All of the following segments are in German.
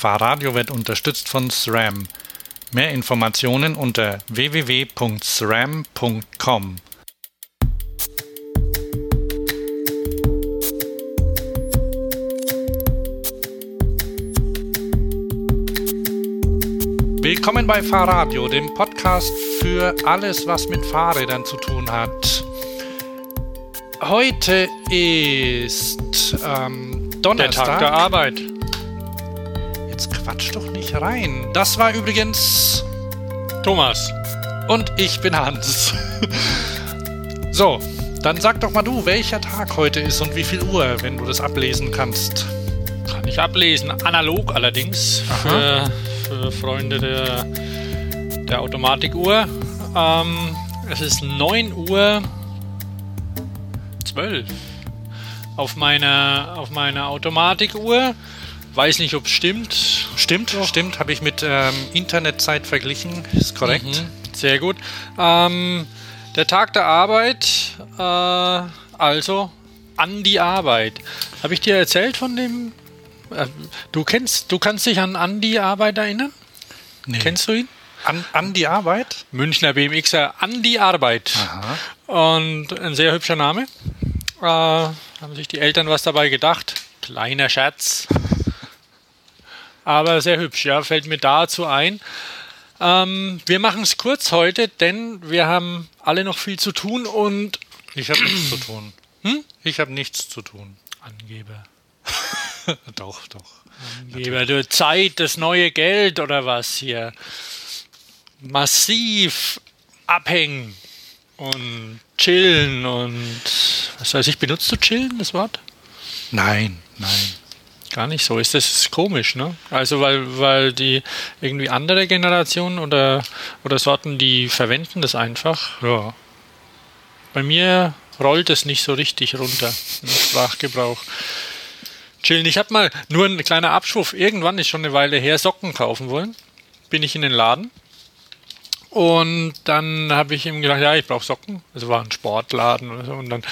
Fahrradio wird unterstützt von SRAM. Mehr Informationen unter www.sram.com. Willkommen bei Fahrradio, dem Podcast für alles, was mit Fahrrädern zu tun hat. Heute ist ähm, Donnerstag. Der Tag der Arbeit. Quatsch doch nicht rein. Das war übrigens Thomas. Und ich bin Hans. so, dann sag doch mal du, welcher Tag heute ist und wie viel Uhr, wenn du das ablesen kannst. Kann ich ablesen, analog allerdings. Für, für, Freunde der, der Automatikuhr. Ähm, es ist 9 Uhr 12 auf meiner, auf meiner Automatikuhr. Weiß nicht, ob es stimmt. Stimmt, Doch. stimmt. Habe ich mit ähm, Internetzeit verglichen. Ist korrekt. Mhm. Sehr gut. Ähm, der Tag der Arbeit, äh, also an die Arbeit. Habe ich dir erzählt von dem? Äh, du kennst, du kannst dich an an die Arbeit erinnern? Nee. Kennst du ihn? An, an die Arbeit? Münchner BMXer an die Arbeit. Aha. Und ein sehr hübscher Name. Äh, haben sich die Eltern was dabei gedacht. Kleiner Scherz. Aber sehr hübsch, ja, fällt mir dazu ein. Ähm, wir machen es kurz heute, denn wir haben alle noch viel zu tun und. Ich habe nichts zu tun. Hm? Ich habe nichts zu tun. Angeber. doch, doch. Angeber, du Zeit, das neue Geld oder was hier? Massiv abhängen und chillen und was weiß ich, benutzt du chillen, das Wort? Nein, nein. Gar nicht so. Ist das komisch, ne? Also weil, weil die irgendwie andere Generationen oder, oder Sorten, die verwenden das einfach. Ja. Bei mir rollt es nicht so richtig runter im Sprachgebrauch. Chillen. Ich habe mal nur ein kleiner Abschwuff. Irgendwann ist schon eine Weile her Socken kaufen wollen. Bin ich in den Laden und dann habe ich ihm gedacht, ja, ich brauche Socken. Also war ein Sportladen oder so. Und dann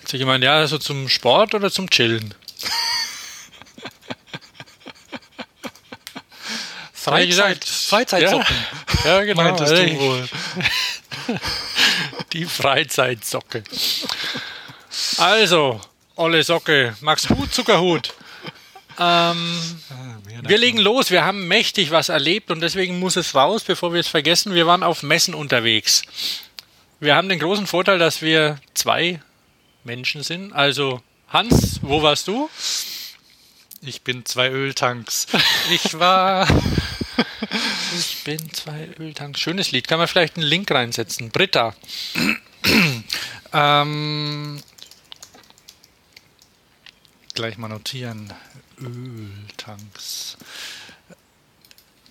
hat sich gemeint, ja, also zum Sport oder zum Chillen. Freizeit, Freizeitsocken. Ja, ja genau. Meintest du wohl. Die Freizeitsocke. Also, olle Socke, magst gut Zuckerhut? Ähm, wir legen los. Wir haben mächtig was erlebt und deswegen muss es raus, bevor wir es vergessen. Wir waren auf Messen unterwegs. Wir haben den großen Vorteil, dass wir zwei Menschen sind. Also Hans, wo warst du? Ich bin zwei Öltanks. Ich war. ich bin zwei Öltanks. Schönes Lied. Kann man vielleicht einen Link reinsetzen? Britta. ähm, gleich mal notieren. Öltanks.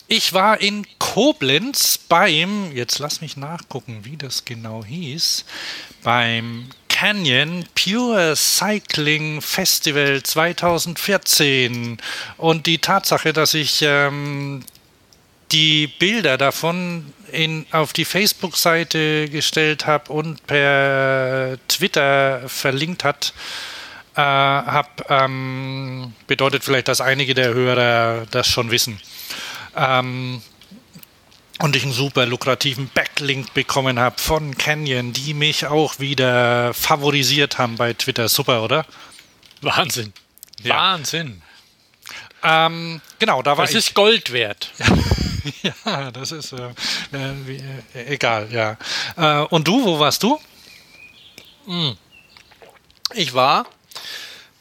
Ich war in Koblenz beim, jetzt lass mich nachgucken, wie das genau hieß, beim Canyon Pure Cycling Festival 2014. Und die Tatsache, dass ich ähm, die Bilder davon in, auf die Facebook-Seite gestellt habe und per Twitter verlinkt hat, äh, habe, ähm, bedeutet vielleicht, dass einige der Hörer das schon wissen. Ähm, und ich einen super lukrativen Backlink bekommen habe von Canyon, die mich auch wieder favorisiert haben bei Twitter. Super, oder? Wahnsinn. Ja. Wahnsinn. Ähm, genau, da war das ich. Das ist Gold wert. ja, das ist äh, äh, wie, äh, egal, ja. Äh, und du, wo warst du? Hm. Ich war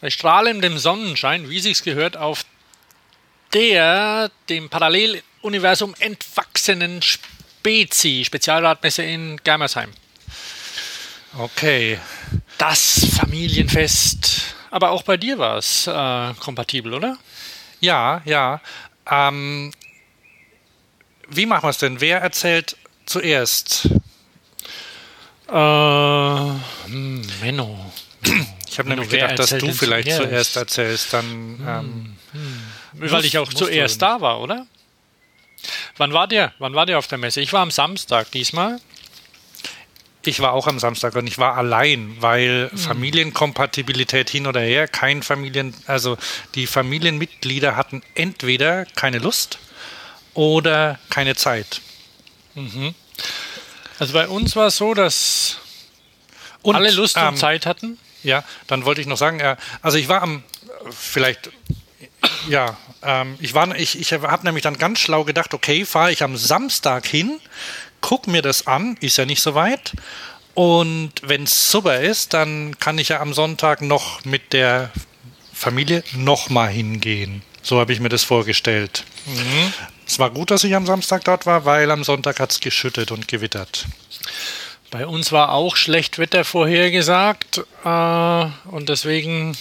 bei strahlendem Sonnenschein, wie sich's gehört, auf der dem Paralleluniversum entwachsenen Spezi, Spezialradmesse in Germersheim. Okay. Das Familienfest. Aber auch bei dir war es äh, kompatibel, oder? Ja, ja. Ähm, wie machen wir es denn? Wer erzählt zuerst? Äh, hm, Menno. Ich habe nämlich gedacht, dass du vielleicht zuerst, erzählst, dann. Hm, ähm, hm. Weil ich auch zuerst da war, oder? Wann war der? Wann war der auf der Messe? Ich war am Samstag diesmal. Ich war auch am Samstag und ich war allein, weil mhm. Familienkompatibilität hin oder her, kein Familien, also die Familienmitglieder hatten entweder keine Lust oder keine Zeit. Mhm. Also bei uns war es so, dass und, alle Lust und ähm, Zeit hatten. Ja, dann wollte ich noch sagen, äh, also ich war am, vielleicht, ja, ähm, ich war, ich, ich habe nämlich dann ganz schlau gedacht, okay, fahre ich am Samstag hin, guck mir das an, ist ja nicht so weit. Und wenn es super ist, dann kann ich ja am Sonntag noch mit der Familie nochmal hingehen. So habe ich mir das vorgestellt. Mhm. Es war gut, dass ich am Samstag dort war, weil am Sonntag hat es geschüttet und gewittert. Bei uns war auch schlecht Wetter vorhergesagt äh, und deswegen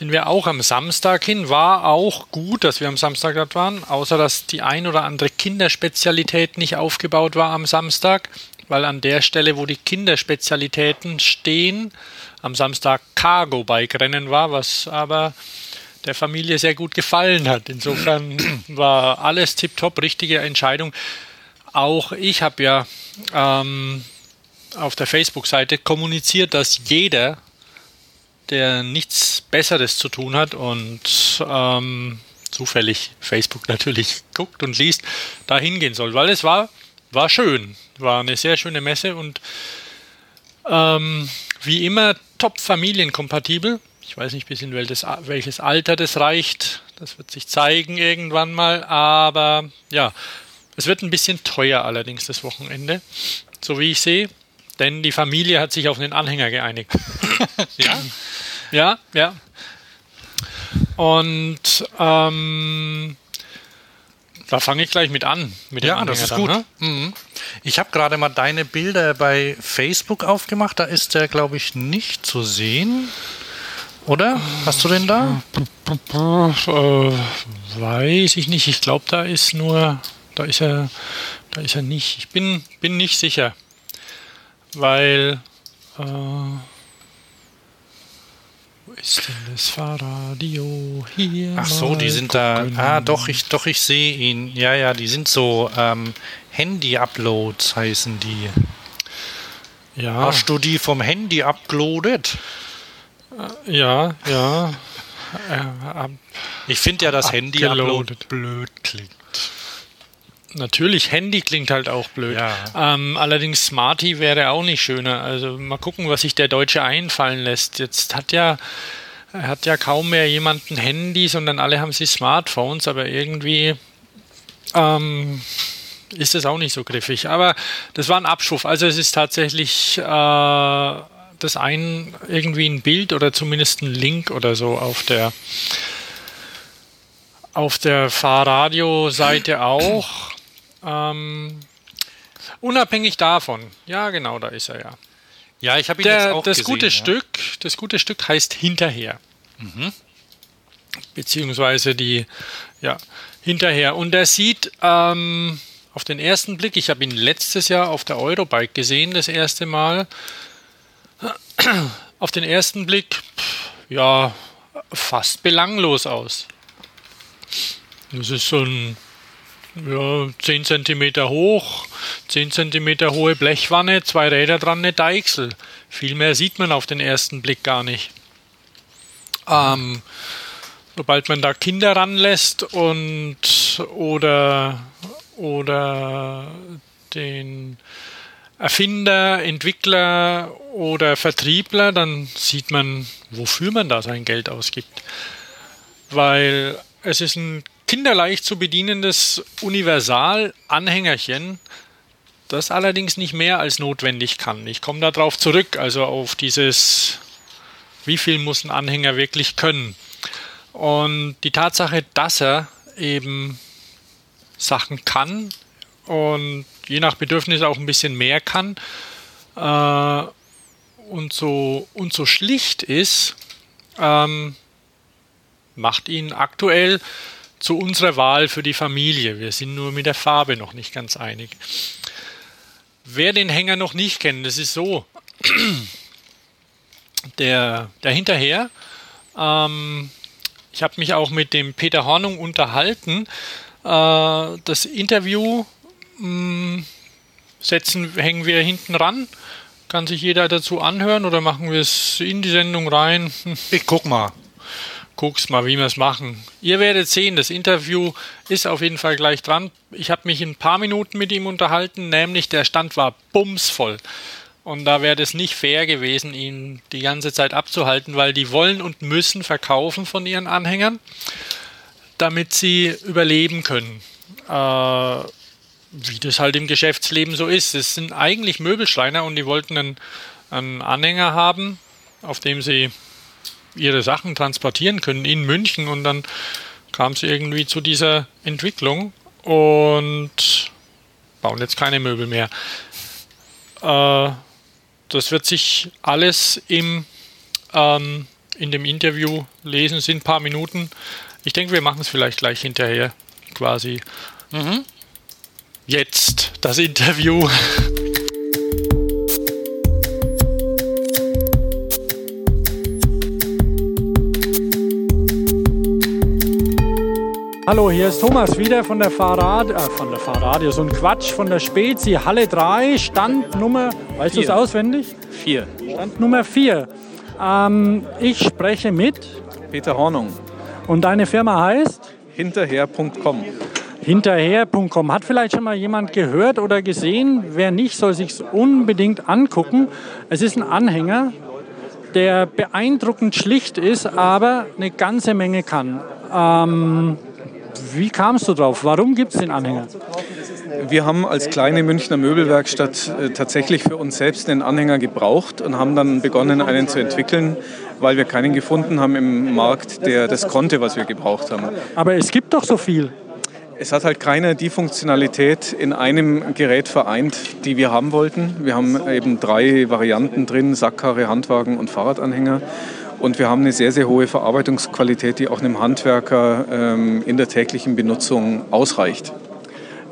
sind wir auch am Samstag hin. War auch gut, dass wir am Samstag dort waren, außer dass die ein oder andere Kinderspezialität nicht aufgebaut war am Samstag, weil an der Stelle, wo die Kinderspezialitäten stehen, am Samstag Cargo-Bike-Rennen war, was aber der Familie sehr gut gefallen hat. Insofern war alles tiptop, richtige Entscheidung. Auch ich habe ja ähm, auf der Facebook-Seite kommuniziert, dass jeder, der nichts Besseres zu tun hat und ähm, zufällig Facebook natürlich guckt und liest, da hingehen soll, weil es war, war schön, war eine sehr schöne Messe und ähm, wie immer top familienkompatibel. Ich weiß nicht, bis in welches, welches Alter das reicht. Das wird sich zeigen irgendwann mal. Aber ja, es wird ein bisschen teuer allerdings das Wochenende, so wie ich sehe. Denn die Familie hat sich auf einen Anhänger geeinigt. ja? Ja, ja. Und ähm, da fange ich gleich mit an. Mit ja, das ist dann, gut. Ne? Mhm. Ich habe gerade mal deine Bilder bei Facebook aufgemacht. Da ist der, glaube ich, nicht zu sehen. Oder? Hast du den da? Äh, weiß ich nicht. Ich glaube, da ist nur, da ist er, da ist er nicht. Ich bin, bin nicht sicher, weil äh, wo ist denn das Fahrradio hier? Ach so, die sind gucken. da. Ah, doch, ich, doch, ich sehe ihn. Ja, ja, die sind so ähm, Handy-Uploads heißen die. Ja. Hast du die vom Handy uploadet? Ja, ja. ich finde ja, dass Handy upload blöd klingt. Natürlich, Handy klingt halt auch blöd. Ja. Ähm, allerdings Smarty wäre auch nicht schöner. Also mal gucken, was sich der Deutsche einfallen lässt. Jetzt hat ja, hat ja kaum mehr jemand ein Handy, sondern alle haben sie Smartphones, aber irgendwie ähm, ist das auch nicht so griffig. Aber das war ein Abschuf. Also es ist tatsächlich äh, das ein irgendwie ein Bild oder zumindest ein Link oder so auf der auf der Fahrradio-Seite auch. Ähm, unabhängig davon, ja genau, da ist er ja. Ja, ich habe ihn der, jetzt auch das gesehen, gute ja. Stück, das gute Stück heißt hinterher. Mhm. Beziehungsweise die, ja, hinterher. Und er sieht ähm, auf den ersten Blick, ich habe ihn letztes Jahr auf der Eurobike gesehen, das erste Mal. Auf den ersten Blick, ja, fast belanglos aus. Das ist so ein ja, 10 cm hoch, 10 cm hohe Blechwanne, zwei Räder dran, eine Deichsel. Viel mehr sieht man auf den ersten Blick gar nicht. Ähm, sobald man da Kinder ranlässt und oder oder den Erfinder, Entwickler oder Vertriebler, dann sieht man, wofür man da sein Geld ausgibt. Weil es ist ein kinderleicht zu bedienendes Universal-Anhängerchen, das allerdings nicht mehr als notwendig kann. Ich komme darauf zurück, also auf dieses, wie viel muss ein Anhänger wirklich können. Und die Tatsache, dass er eben Sachen kann und je nach Bedürfnis auch ein bisschen mehr kann äh, und, so, und so schlicht ist, ähm, macht ihn aktuell zu unserer Wahl für die Familie. Wir sind nur mit der Farbe noch nicht ganz einig. Wer den Hänger noch nicht kennt, das ist so. Der, der hinterher, ähm, ich habe mich auch mit dem Peter Hornung unterhalten. Äh, das Interview Mm, setzen, hängen wir hinten ran. Kann sich jeder dazu anhören oder machen wir es in die Sendung rein? Ich guck mal. Guck's mal, wie wir es machen. Ihr werdet sehen, das Interview ist auf jeden Fall gleich dran. Ich habe mich in ein paar Minuten mit ihm unterhalten, nämlich der Stand war bumsvoll. Und da wäre es nicht fair gewesen, ihn die ganze Zeit abzuhalten, weil die wollen und müssen verkaufen von ihren Anhängern, damit sie überleben können. Äh, wie das halt im Geschäftsleben so ist. Es sind eigentlich Möbelschreiner und die wollten einen, einen Anhänger haben, auf dem sie ihre Sachen transportieren können in München und dann kam es irgendwie zu dieser Entwicklung und bauen jetzt keine Möbel mehr. Äh, das wird sich alles im, ähm, in dem Interview lesen, sind ein paar Minuten. Ich denke, wir machen es vielleicht gleich hinterher quasi. Mhm. Jetzt das Interview. Hallo, hier ist Thomas wieder von der Fahrrad, äh, von der Fahrradio, so ein Quatsch, von der Spezi Halle 3, Standnummer, weißt du es auswendig? 4. Standnummer 4. Ähm, ich spreche mit Peter Hornung. Und deine Firma heißt? Hinterher.com hinterher.com. Hat vielleicht schon mal jemand gehört oder gesehen? Wer nicht, soll sich unbedingt angucken. Es ist ein Anhänger, der beeindruckend schlicht ist, aber eine ganze Menge kann. Ähm, wie kamst du drauf? Warum gibt es den Anhänger? Wir haben als kleine Münchner Möbelwerkstatt äh, tatsächlich für uns selbst den Anhänger gebraucht und haben dann begonnen, einen zu entwickeln, weil wir keinen gefunden haben im Markt, der das konnte, was wir gebraucht haben. Aber es gibt doch so viel. Es hat halt keine die Funktionalität in einem Gerät vereint, die wir haben wollten. Wir haben eben drei Varianten drin, Sackkarre, Handwagen und Fahrradanhänger. Und wir haben eine sehr, sehr hohe Verarbeitungsqualität, die auch einem Handwerker ähm, in der täglichen Benutzung ausreicht.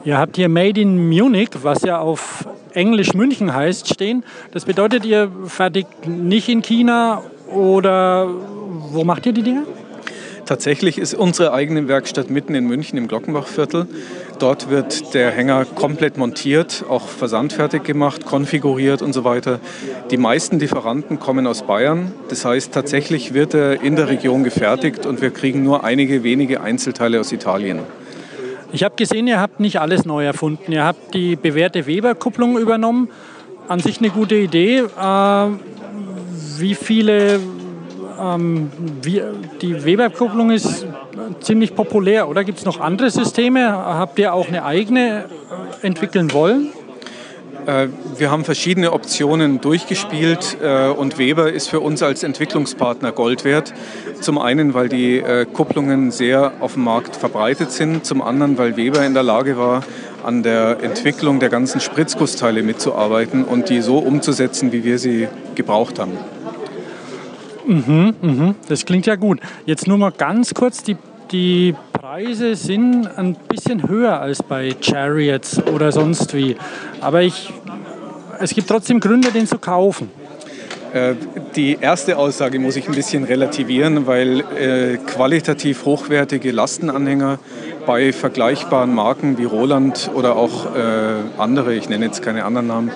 Ihr habt hier Made in Munich, was ja auf Englisch München heißt, stehen. Das bedeutet, ihr fertigt nicht in China oder wo macht ihr die Dinge? Tatsächlich ist unsere eigene Werkstatt mitten in München im Glockenbachviertel. Dort wird der Hänger komplett montiert, auch versandfertig gemacht, konfiguriert und so weiter. Die meisten Lieferanten kommen aus Bayern. Das heißt, tatsächlich wird er in der Region gefertigt und wir kriegen nur einige wenige Einzelteile aus Italien. Ich habe gesehen, ihr habt nicht alles neu erfunden. Ihr habt die bewährte Weber-Kupplung übernommen. An sich eine gute Idee. Äh, wie viele ähm, wie, die Weber-Kupplung ist ziemlich populär, oder? Gibt es noch andere Systeme? Habt ihr auch eine eigene äh, entwickeln wollen? Äh, wir haben verschiedene Optionen durchgespielt äh, und Weber ist für uns als Entwicklungspartner Gold wert. Zum einen, weil die Kupplungen sehr auf dem Markt verbreitet sind, zum anderen, weil Weber in der Lage war, an der Entwicklung der ganzen Spritzgussteile mitzuarbeiten und die so umzusetzen, wie wir sie gebraucht haben. Mhm, mhm. Das klingt ja gut. Jetzt nur mal ganz kurz, die, die Preise sind ein bisschen höher als bei Chariots oder sonst wie. Aber ich, es gibt trotzdem Gründe, den zu kaufen. Äh, die erste Aussage muss ich ein bisschen relativieren, weil äh, qualitativ hochwertige Lastenanhänger bei vergleichbaren Marken wie Roland oder auch äh, andere, ich nenne jetzt keine anderen Namen,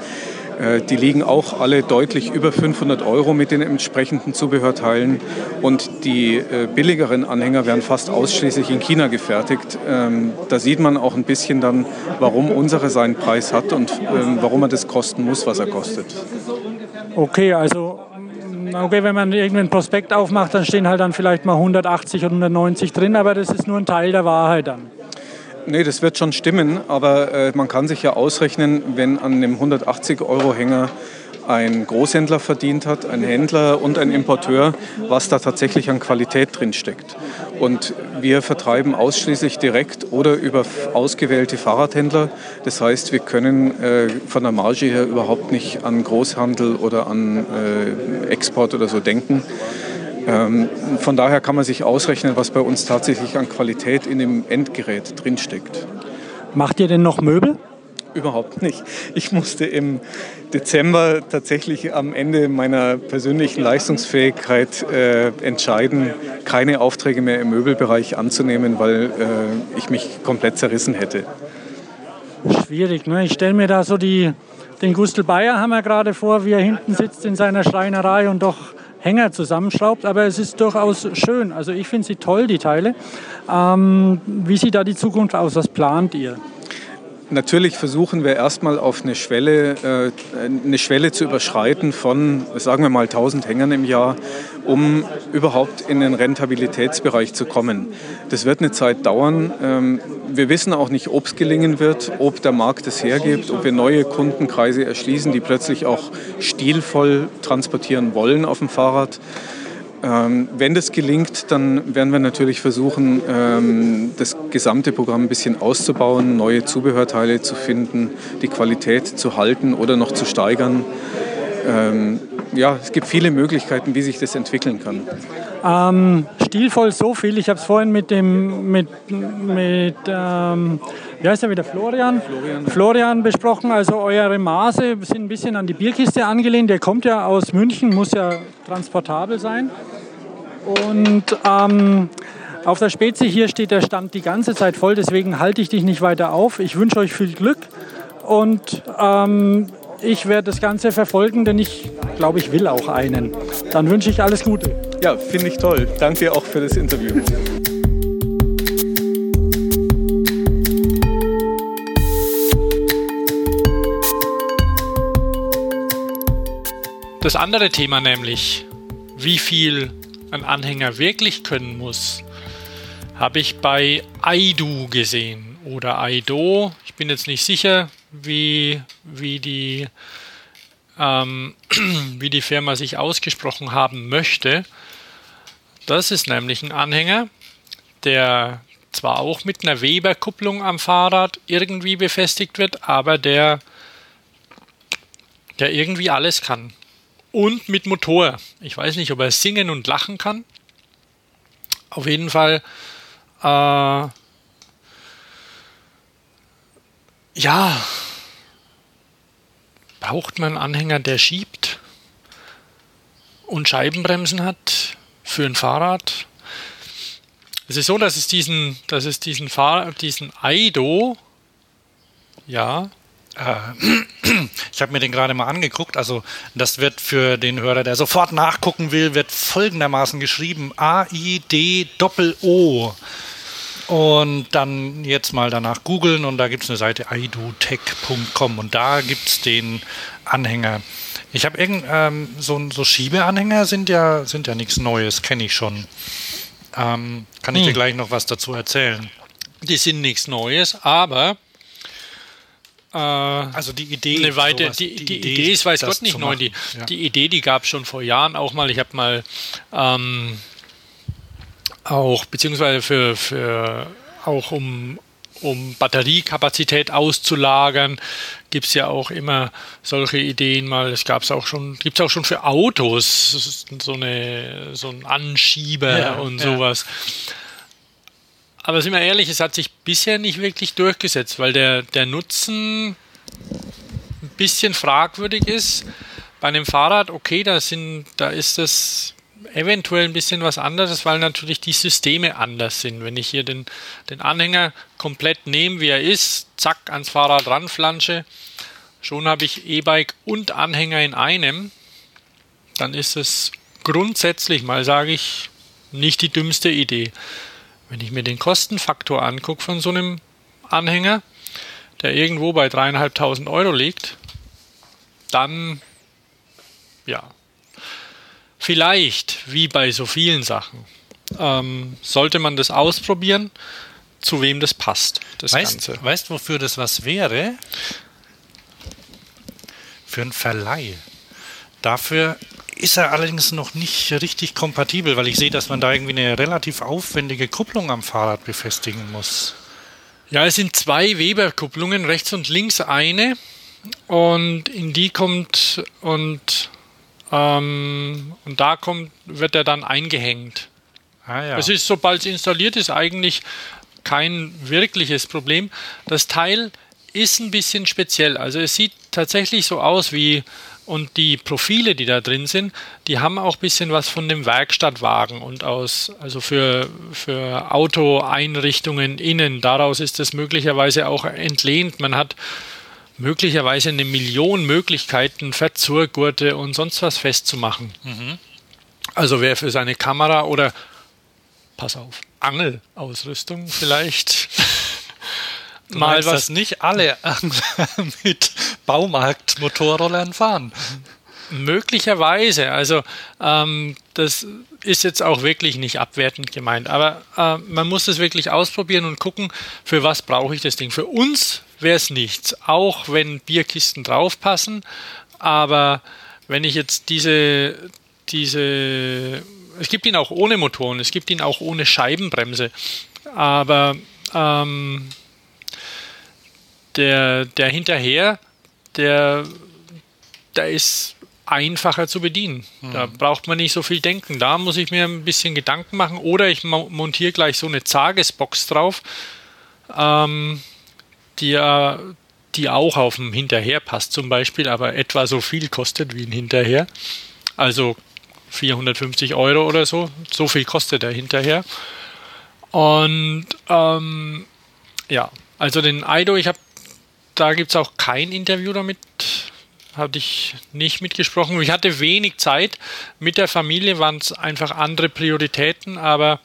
die liegen auch alle deutlich über 500 Euro mit den entsprechenden Zubehörteilen. Und die äh, billigeren Anhänger werden fast ausschließlich in China gefertigt. Ähm, da sieht man auch ein bisschen dann, warum unsere seinen Preis hat und ähm, warum er das kosten muss, was er kostet. Okay, also okay, wenn man irgendeinen Prospekt aufmacht, dann stehen halt dann vielleicht mal 180 oder 190 drin, aber das ist nur ein Teil der Wahrheit dann. Nee, das wird schon stimmen, aber äh, man kann sich ja ausrechnen, wenn an einem 180-Euro-Hänger ein Großhändler verdient hat, ein Händler und ein Importeur, was da tatsächlich an Qualität drin steckt. Und wir vertreiben ausschließlich direkt oder über ausgewählte Fahrradhändler. Das heißt, wir können äh, von der Marge her überhaupt nicht an Großhandel oder an äh, Export oder so denken. Ähm, von daher kann man sich ausrechnen, was bei uns tatsächlich an Qualität in dem Endgerät drinsteckt. Macht ihr denn noch Möbel? Überhaupt nicht. Ich musste im Dezember tatsächlich am Ende meiner persönlichen Leistungsfähigkeit äh, entscheiden, keine Aufträge mehr im Möbelbereich anzunehmen, weil äh, ich mich komplett zerrissen hätte. Schwierig, ne? Ich stelle mir da so die, den Gustl Bayer haben wir gerade vor, wie er hinten sitzt in seiner Schreinerei und doch Hänger zusammenschraubt, aber es ist durchaus schön. Also ich finde sie toll, die Teile. Ähm, wie sieht da die Zukunft aus? Was plant ihr? Natürlich versuchen wir erstmal auf eine Schwelle, äh, eine Schwelle zu überschreiten von, sagen wir mal, 1000 Hängern im Jahr, um überhaupt in den Rentabilitätsbereich zu kommen. Das wird eine Zeit dauern. Ähm, wir wissen auch nicht, ob es gelingen wird, ob der Markt es hergibt, ob wir neue Kundenkreise erschließen, die plötzlich auch stilvoll transportieren wollen auf dem Fahrrad. Ähm, wenn das gelingt, dann werden wir natürlich versuchen, ähm, das gesamte Programm ein bisschen auszubauen, neue Zubehörteile zu finden, die Qualität zu halten oder noch zu steigern. Ähm, ja, es gibt viele Möglichkeiten, wie sich das entwickeln kann. Ähm, stilvoll so viel. Ich habe es vorhin mit dem mit, mit ähm, wie heißt er wieder Florian? Florian? Florian besprochen. Also eure Maße sind ein bisschen an die Bierkiste angelehnt. Der kommt ja aus München, muss ja transportabel sein. Und ähm, auf der Spezi hier steht der Stand die ganze Zeit voll, deswegen halte ich dich nicht weiter auf. Ich wünsche euch viel Glück und ähm, ich werde das Ganze verfolgen, denn ich glaube, ich will auch einen. Dann wünsche ich alles Gute. Ja, finde ich toll. Danke auch für das Interview. Das andere Thema nämlich, wie viel ein Anhänger wirklich können muss, habe ich bei Aidu gesehen oder Aido. Ich bin jetzt nicht sicher, wie, wie, die, ähm, wie die Firma sich ausgesprochen haben möchte. Das ist nämlich ein Anhänger, der zwar auch mit einer Weber-Kupplung am Fahrrad irgendwie befestigt wird, aber der, der irgendwie alles kann und mit Motor. Ich weiß nicht, ob er singen und lachen kann. Auf jeden Fall, äh, ja, braucht man einen Anhänger, der schiebt und Scheibenbremsen hat für ein Fahrrad. Es ist so, dass es diesen, dass es diesen Fahr diesen Aido, ja, äh, ich habe mir den gerade mal angeguckt. Also das wird für den Hörer, der sofort nachgucken will, wird folgendermaßen geschrieben: A-I-D-O-O. Und dann jetzt mal danach googeln und da gibt es eine Seite idotech.com und da gibt es den Anhänger. Ich habe irgend ähm, so, so Schiebeanhänger sind ja sind ja nichts Neues, kenne ich schon. Ähm, kann ich hm. dir gleich noch was dazu erzählen? Die sind nichts Neues, aber äh, also die Idee, eine weite, sowas, die, die, die, Idee, Idee ist weiß Gott nicht neu. Die, ja. die Idee, die gab es schon vor Jahren auch mal. Ich habe mal ähm, auch beziehungsweise für, für auch um um Batteriekapazität auszulagern, gibt es ja auch immer solche Ideen mal. Es gab es auch schon, gibt es auch schon für Autos so eine so ein Anschieber ja, und sowas. Ja. Aber sind wir ehrlich, es hat sich bisher nicht wirklich durchgesetzt, weil der, der Nutzen ein bisschen fragwürdig ist. Bei einem Fahrrad, okay, da, sind, da ist das eventuell ein bisschen was anderes, weil natürlich die Systeme anders sind. Wenn ich hier den, den Anhänger komplett nehme, wie er ist, zack, ans Fahrrad ranflansche, schon habe ich E-Bike und Anhänger in einem, dann ist es grundsätzlich mal, sage ich, nicht die dümmste Idee. Wenn ich mir den Kostenfaktor angucke von so einem Anhänger, der irgendwo bei dreieinhalbtausend Euro liegt, dann ja, vielleicht wie bei so vielen Sachen ähm, sollte man das ausprobieren, zu wem das passt. Das weißt, Ganze. Weißt wofür das was wäre? Für einen Verleih. Dafür ist er allerdings noch nicht richtig kompatibel, weil ich sehe, dass man da irgendwie eine relativ aufwendige Kupplung am Fahrrad befestigen muss. Ja, es sind zwei Weber-Kupplungen, rechts und links eine. Und in die kommt und, ähm, und da kommt, wird er dann eingehängt. Ah, ja. Es ist, sobald es installiert ist, eigentlich kein wirkliches Problem. Das Teil ist ein bisschen speziell. Also es sieht tatsächlich so aus wie Und die Profile, die da drin sind, die haben auch ein bisschen was von dem Werkstattwagen und aus, also für, für Autoeinrichtungen innen. Daraus ist es möglicherweise auch entlehnt. Man hat möglicherweise eine Million Möglichkeiten, Verzurgurte und sonst was festzumachen. Mhm. Also wer für seine Kamera oder, pass auf, Angelausrüstung vielleicht. Du mal was. Nicht alle mit Baumarkt-Motorrollern fahren. Möglicherweise. Also ähm, das ist jetzt auch wirklich nicht abwertend gemeint. Aber äh, man muss es wirklich ausprobieren und gucken, für was brauche ich das Ding. Für uns wäre es nichts, auch wenn Bierkisten draufpassen. Aber wenn ich jetzt diese, diese, es gibt ihn auch ohne Motoren, es gibt ihn auch ohne Scheibenbremse. Aber ähm, der, der hinterher, der, der ist einfacher zu bedienen. Mhm. Da braucht man nicht so viel denken. Da muss ich mir ein bisschen Gedanken machen oder ich montiere gleich so eine Zagesbox drauf, ähm, die, die auch auf dem Hinterher passt zum Beispiel, aber etwa so viel kostet wie ein Hinterher. Also 450 Euro oder so. So viel kostet der Hinterher. Und ähm, ja, also den Aido, ich habe da gibt es auch kein Interview damit. Hatte ich nicht mitgesprochen. Ich hatte wenig Zeit. Mit der Familie waren es einfach andere Prioritäten, aber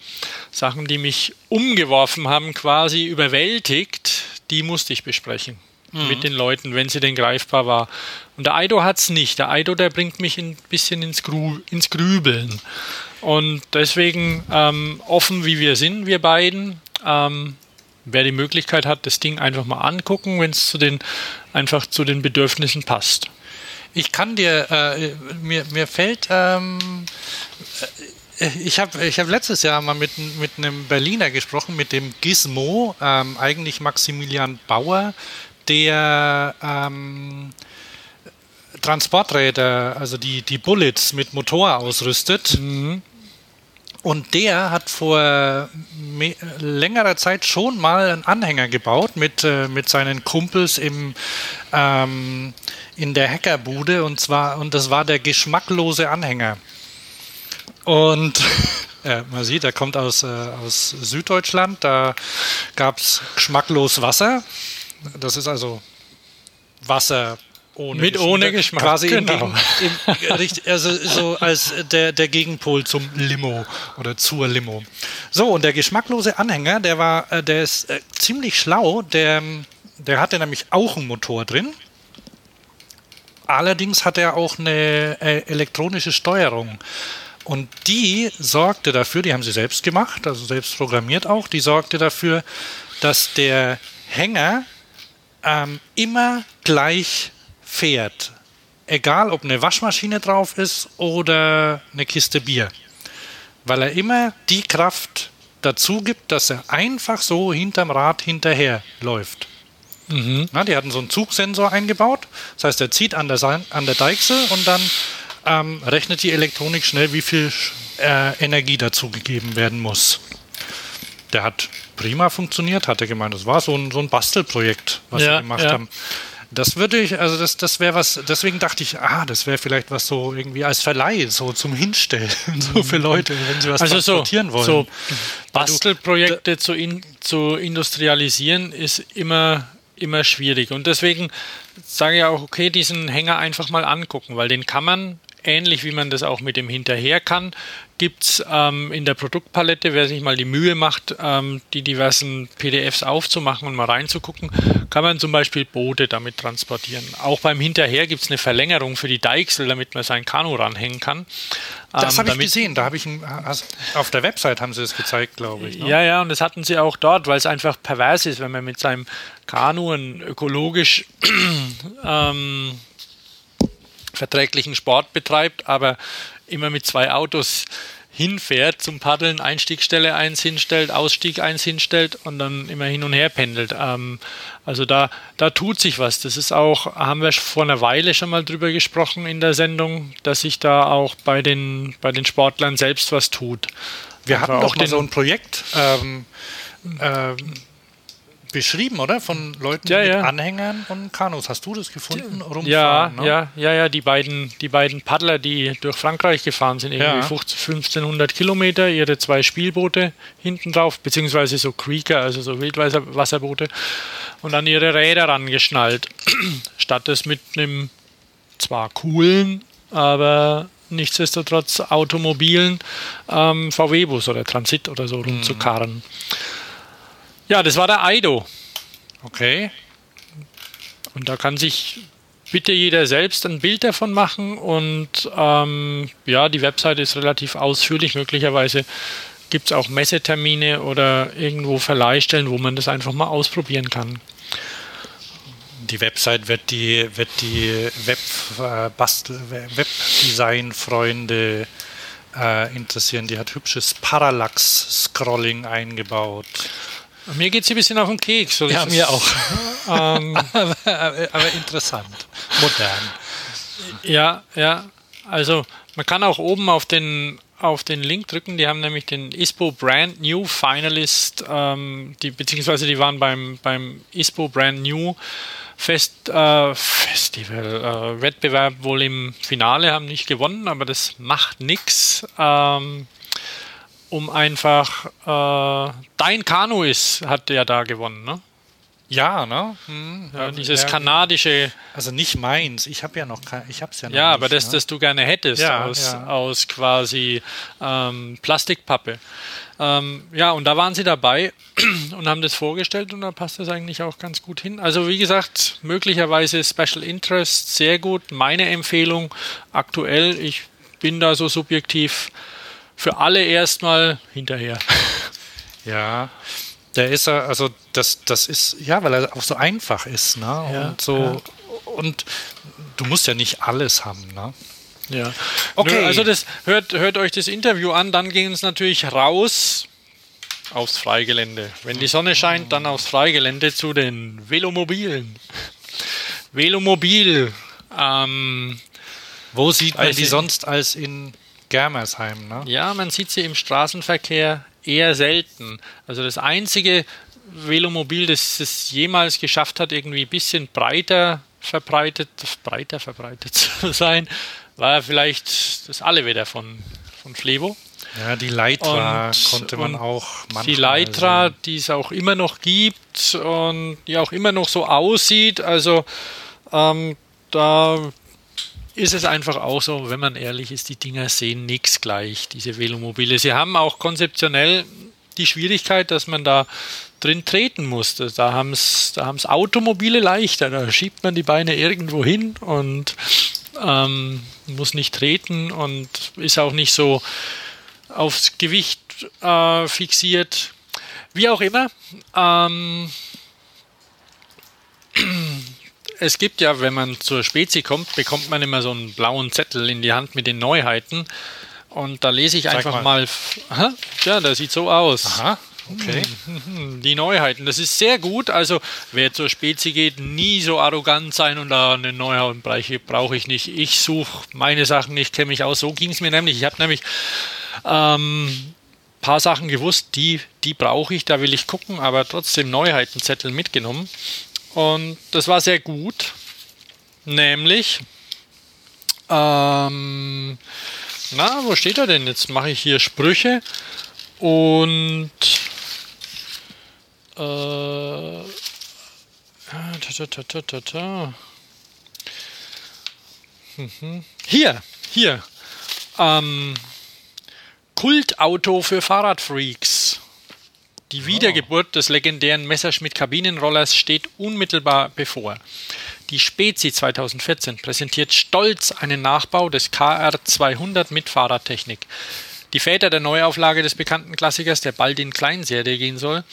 Sachen, die mich umgeworfen haben, quasi überwältigt, die musste ich besprechen. Mhm. Mit den Leuten, wenn sie denn greifbar war. Und der Aido hat es nicht. Der Aido, der bringt mich ein bisschen ins, Gru ins Grübeln. Und deswegen ähm, offen wie wir sind, wir beiden, ähm, wer die Möglichkeit hat, das Ding einfach mal angucken, wenn es zu den einfach zu den Bedürfnissen passt. Ich kann dir, äh, mir, mir fällt, ähm, äh, ich habe ich hab letztes Jahr mal mit, mit einem Berliner gesprochen, mit dem Gizmo, ähm, eigentlich Maximilian Bauer, der ähm, Transporträder, also die, die Bullets mit Motor ausrüstet. Mhm. Und der hat vor längerer Zeit schon mal einen Anhänger gebaut mit, äh, mit seinen Kumpels im, ähm, in der Hackerbude und zwar, und das war der geschmacklose Anhänger. Und ja, man sieht, er kommt aus, äh, aus Süddeutschland, da gab es geschmacklos Wasser. Das ist also Wasser ohne mit Geschmack. ohne Geschmack. Quasi genau. im, im, also so als der, der Gegenpol zum Limo oder zur Limo. So, und der geschmacklose Anhänger, der war, äh, der ist äh, ziemlich schlau, der, der hatte nämlich auch einen Motor drin. Allerdings hat er auch eine äh, elektronische Steuerung. Und die sorgte dafür, die haben sie selbst gemacht, also selbst programmiert auch, die sorgte dafür, dass der Hänger ähm, immer gleich fährt, egal ob eine Waschmaschine drauf ist oder eine Kiste Bier, weil er immer die Kraft dazu gibt, dass er einfach so hinterm Rad hinterher läuft. Mhm. Na, die hatten so einen Zugsensor eingebaut, das heißt, er zieht an der, an der Deichsel und dann ähm, rechnet die Elektronik schnell, wie viel äh, Energie dazu gegeben werden muss. Der hat prima funktioniert, hat er gemeint. Das war so ein, so ein Bastelprojekt, was ja, sie gemacht ja. haben. Das würde ich, also das, das wäre was, deswegen dachte ich, ah, das wäre vielleicht was so irgendwie als Verleih, so zum Hinstellen, so für Leute, wenn sie was also transportieren so, wollen. So Bastelprojekte zu, in, zu industrialisieren ist immer, immer schwierig. Und deswegen sage ich auch, okay, diesen Hänger einfach mal angucken, weil den kann man ähnlich wie man das auch mit dem Hinterher kann, gibt es ähm, in der Produktpalette, wer sich mal die Mühe macht, ähm, die diversen PDFs aufzumachen und mal reinzugucken, kann man zum Beispiel Boote damit transportieren. Auch beim Hinterher gibt es eine Verlängerung für die Deichsel, damit man sein Kanu ranhängen kann. Das ähm, habe ich gesehen, da habe ich ein, auf der Website haben sie es gezeigt, glaube ich. Ne? Ja, ja, und das hatten sie auch dort, weil es einfach pervers ist, wenn man mit seinem Kanu ein ökologisch ähm, verträglichen Sport betreibt, aber immer mit zwei Autos hinfährt zum Paddeln, Einstiegsstelle eins hinstellt, Ausstieg eins hinstellt und dann immer hin und her pendelt. Ähm, also da, da tut sich was. Das ist auch, haben wir vor einer Weile schon mal drüber gesprochen in der Sendung, dass sich da auch bei den, bei den Sportlern selbst was tut. Wir hatten doch mal so ein Projekt, ähm, ähm, beschrieben, oder? Von Leuten Ja, mit ja. Anhängern und Kanus. Hast du das gefunden? Ja, Rumfahren, ne? ja, ja, ja, die beiden, die beiden Paddler, die durch Frankreich gefahren sind, irgendwie Ja. 15, 1500 Kilometer, ihre zwei Spielboote hinten drauf, beziehungsweise so Creeker, also so Wildwasserboote, und an ihre Räder rangeschnallt. Statt es mit einem zwar coolen, aber nichtsdestotrotz automobilen ähm, VW-Bus oder Transit oder so rumzukarren. Ja, das war der Aido. Okay. Und da kann sich bitte jeder selbst ein Bild davon machen. Und ähm, ja, die Webseite ist relativ ausführlich. Möglicherweise gibt es auch Messetermine oder irgendwo Verleihstellen, wo man das einfach mal ausprobieren kann. Die Website wird die, wird die Web, äh, Bastel, Webdesign-Freunde äh, interessieren. Die hat hübsches Parallax-Scrolling eingebaut. Mir geht es ein bisschen auf den Keks. So Ja, mir ist, auch. Ähm, aber, aber interessant. Modern. Ja, ja. Also man kann auch oben auf den auf den Link drücken. Die haben nämlich den ISPO Brand New Finalist, ähm, die beziehungsweise die waren beim beim ISPO Brand New Fest, äh, Festival äh, Wettbewerb wohl im Finale haben nicht gewonnen, aber das macht nichts. Ähm, um einfach äh, dein Kanu ist hat der da gewonnen, ne? Ja, ne? Hm, Ja, dieses ja, kanadische Also nicht meins. Ich habe ja noch kein, ich hab's ja noch Ja, nicht, aber das, ne? das du gerne hättest Ja, aus, aus quasi ähm, Plastikpappe. Ähm, ja, und da waren sie dabei und haben das vorgestellt und da passt das eigentlich auch ganz gut hin. Also wie gesagt, möglicherweise Special Interest, sehr gut. Meine Empfehlung aktuell, ich bin da so subjektiv für alle erstmal hinterher. Ja, der ist ja, also das, das ist, ja, weil er auch so einfach ist, ne? Ja, und so, und du musst ja nicht alles haben, ne? Ja. Okay. Nö, also das hört, hört euch das Interview an, dann gehen es natürlich raus aufs Freigelände. Wenn die Sonne scheint, dann aufs Freigelände zu den Velomobilen. Velomobil. Ähm, Wo sieht man Weiß die ich- sonst als in Germersheim, ne? ja, man sieht sie im Straßenverkehr eher selten. Also das einzige Velomobil, das es jemals geschafft hat, irgendwie ein bisschen breiter verbreitet, breiter verbreitet zu sein, war vielleicht das Allewetter von, von Flevo. Ja, die Leitra Und- konnte man auch manchmal die Leitra, sehen. die es auch immer noch gibt und die auch immer noch so aussieht. Also ähm, da ist es einfach auch so, wenn man ehrlich ist, die Dinger sehen nichts gleich, diese Velomobile. Sie haben auch konzeptionell die Schwierigkeit, dass man da drin treten muss. Da haben es da haben's Automobile leichter. Da schiebt man die Beine irgendwo hin und ähm, muss nicht treten und ist auch nicht so aufs Gewicht äh, fixiert. Wie auch immer. Ähm, es gibt ja, wenn man zur Spezi kommt, bekommt man immer so einen blauen Zettel in die Hand mit den Neuheiten. Und da lese ich einfach mal. mal. Ja, der sieht so aus. Aha, okay. Die Neuheiten, das ist sehr gut. Also, wer zur Spezi geht, nie so arrogant sein und da eine Neuheit brauche brauche ich nicht. Ich suche meine Sachen, ich kenne mich aus. So ging es mir nämlich. Ich habe nämlich ähm, paar Sachen gewusst, die, die brauche ich, da will ich gucken, aber trotzdem Neuheitenzettel mitgenommen. Und das war sehr gut. Nämlich, ähm, na, wo steht er denn? Jetzt mache ich hier Sprüche und äh, ta, ta, ta, ta. Mhm. Hier, hier. Ähm, Kultauto für Fahrradfreaks. Die Wiedergeburt des legendären Messerschmitt-Kabinenrollers steht unmittelbar bevor. Die Spezi 2014 präsentiert stolz einen Nachbau des KR 200 mit Fahrradtechnik. Die Väter der Neuauflage des bekannten Klassikers, der bald in Kleinserie gehen soll,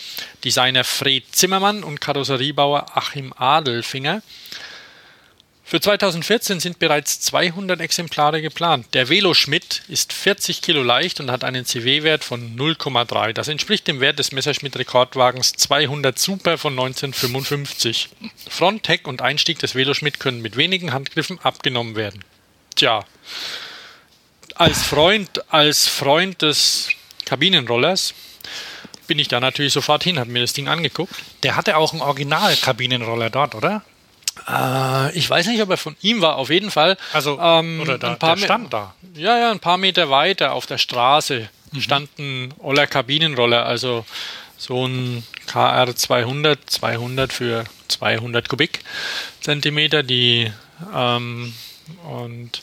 Designer Fred Zimmermann und Karosseriebauer Achim Adelfinger, für 2014 sind bereits 200 Exemplare geplant. Der Veloschmidt ist 40 Kilo leicht und hat einen CW-Wert von 0,3. Das entspricht dem Wert des Messerschmitt-Rekordwagens 200 Super von 1955. Front, Heck und Einstieg des Veloschmidt können mit wenigen Handgriffen abgenommen werden. Tja, als Freund, als Freund des Kabinenrollers bin ich da natürlich sofort hin, habe mir das Ding angeguckt. Der hatte auch einen Original-Kabinenroller dort, oder? Äh, ich weiß nicht, ob er von ihm war, auf jeden Fall. Also, ähm, oder da, ein paar der stand da. Ja, ja, ein paar Meter weiter auf der Straße Mhm. stand ein Oller Kabinenroller, also so ein KR 200, 200 für 200 Kubikzentimeter, die ähm, und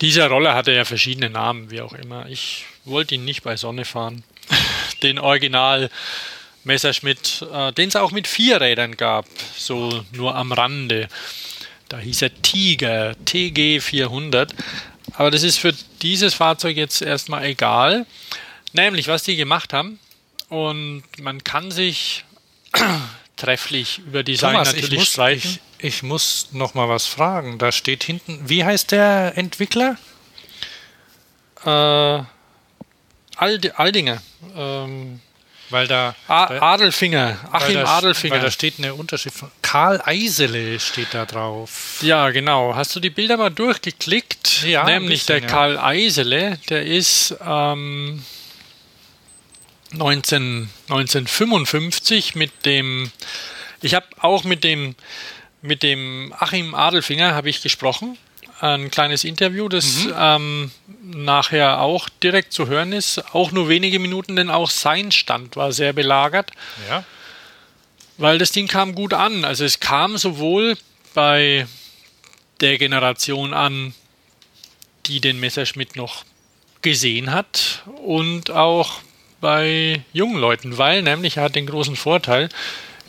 dieser Roller hatte ja verschiedene Namen, wie auch immer. Ich wollte ihn nicht bei Sonne fahren. Den Original Messerschmitt, äh, den es auch mit vier Rädern gab, so nur am Rande. Da hieß er Tiger, TG 400. Aber das ist für dieses Fahrzeug jetzt erstmal egal. Nämlich, was die gemacht haben. Und man kann sich trefflich über Design Thomas, natürlich ich muss, streiten. ich, ich muss noch mal was fragen. Da steht hinten, wie heißt der Entwickler? Äh, Ald Aldinger. Ähm, Weil da, A Adelfinger. Achim da, Adelfinger. Weil da steht eine Unterschrift von Karl Eisele steht da drauf. Ja, genau. Hast du die Bilder mal durchgeklickt? Ja, Nämlich bisschen, der. Karl Eisele, der ist ähm, 19, 1955 mit dem, ich habe auch mit dem, mit dem Achim Adelfinger habe ich gesprochen. Ein kleines Interview, das Mhm. ähm, nachher auch direkt zu hören ist. Auch nur wenige Minuten, denn auch sein Stand war sehr belagert Ja. weil das Ding kam gut an. Also es kam sowohl bei der Generation an, die den Messerschmitt noch gesehen hat und auch bei jungen Leuten, weil nämlich er hat den großen Vorteil,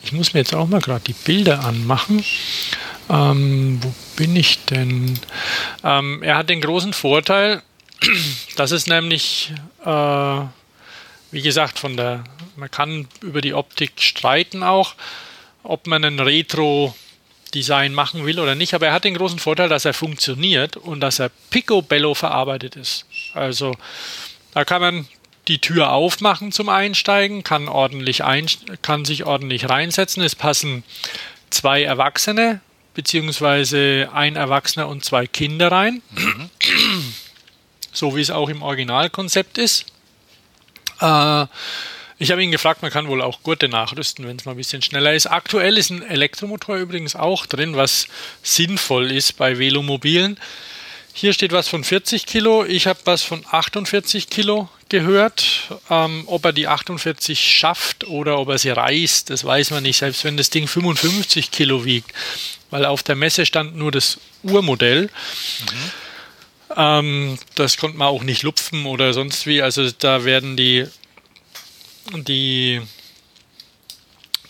ich muss mir jetzt auch mal gerade die Bilder anmachen. Ähm, wo bin ich denn? Ähm, er hat den großen Vorteil, dass es nämlich äh, wie gesagt, von der, man kann über die Optik streiten auch, ob man ein Retro-Design machen will oder nicht, aber er hat den großen Vorteil, dass er funktioniert und dass er picobello verarbeitet ist. Also da kann man die Tür aufmachen zum Einsteigen, kann ordentlich ein, kann sich ordentlich reinsetzen. Es passen zwei Erwachsene beziehungsweise ein Erwachsener und zwei Kinder rein, so wie es auch im Originalkonzept ist. Äh, ich habe ihn gefragt, man kann wohl auch Gurte nachrüsten, wenn es mal ein bisschen schneller ist. Aktuell ist ein Elektromotor übrigens auch drin, was sinnvoll ist bei Velomobilen. Hier steht was von 40 Kilo, ich habe was von 48 Kilo gehört. Ähm, ob er die 48 schafft oder ob er sie reißt, das weiß man nicht, selbst wenn das Ding 55 Kilo wiegt, weil auf der Messe stand nur das Urmodell. Ähm, das konnte man auch nicht lupfen oder sonst wie. Also da werden die, die,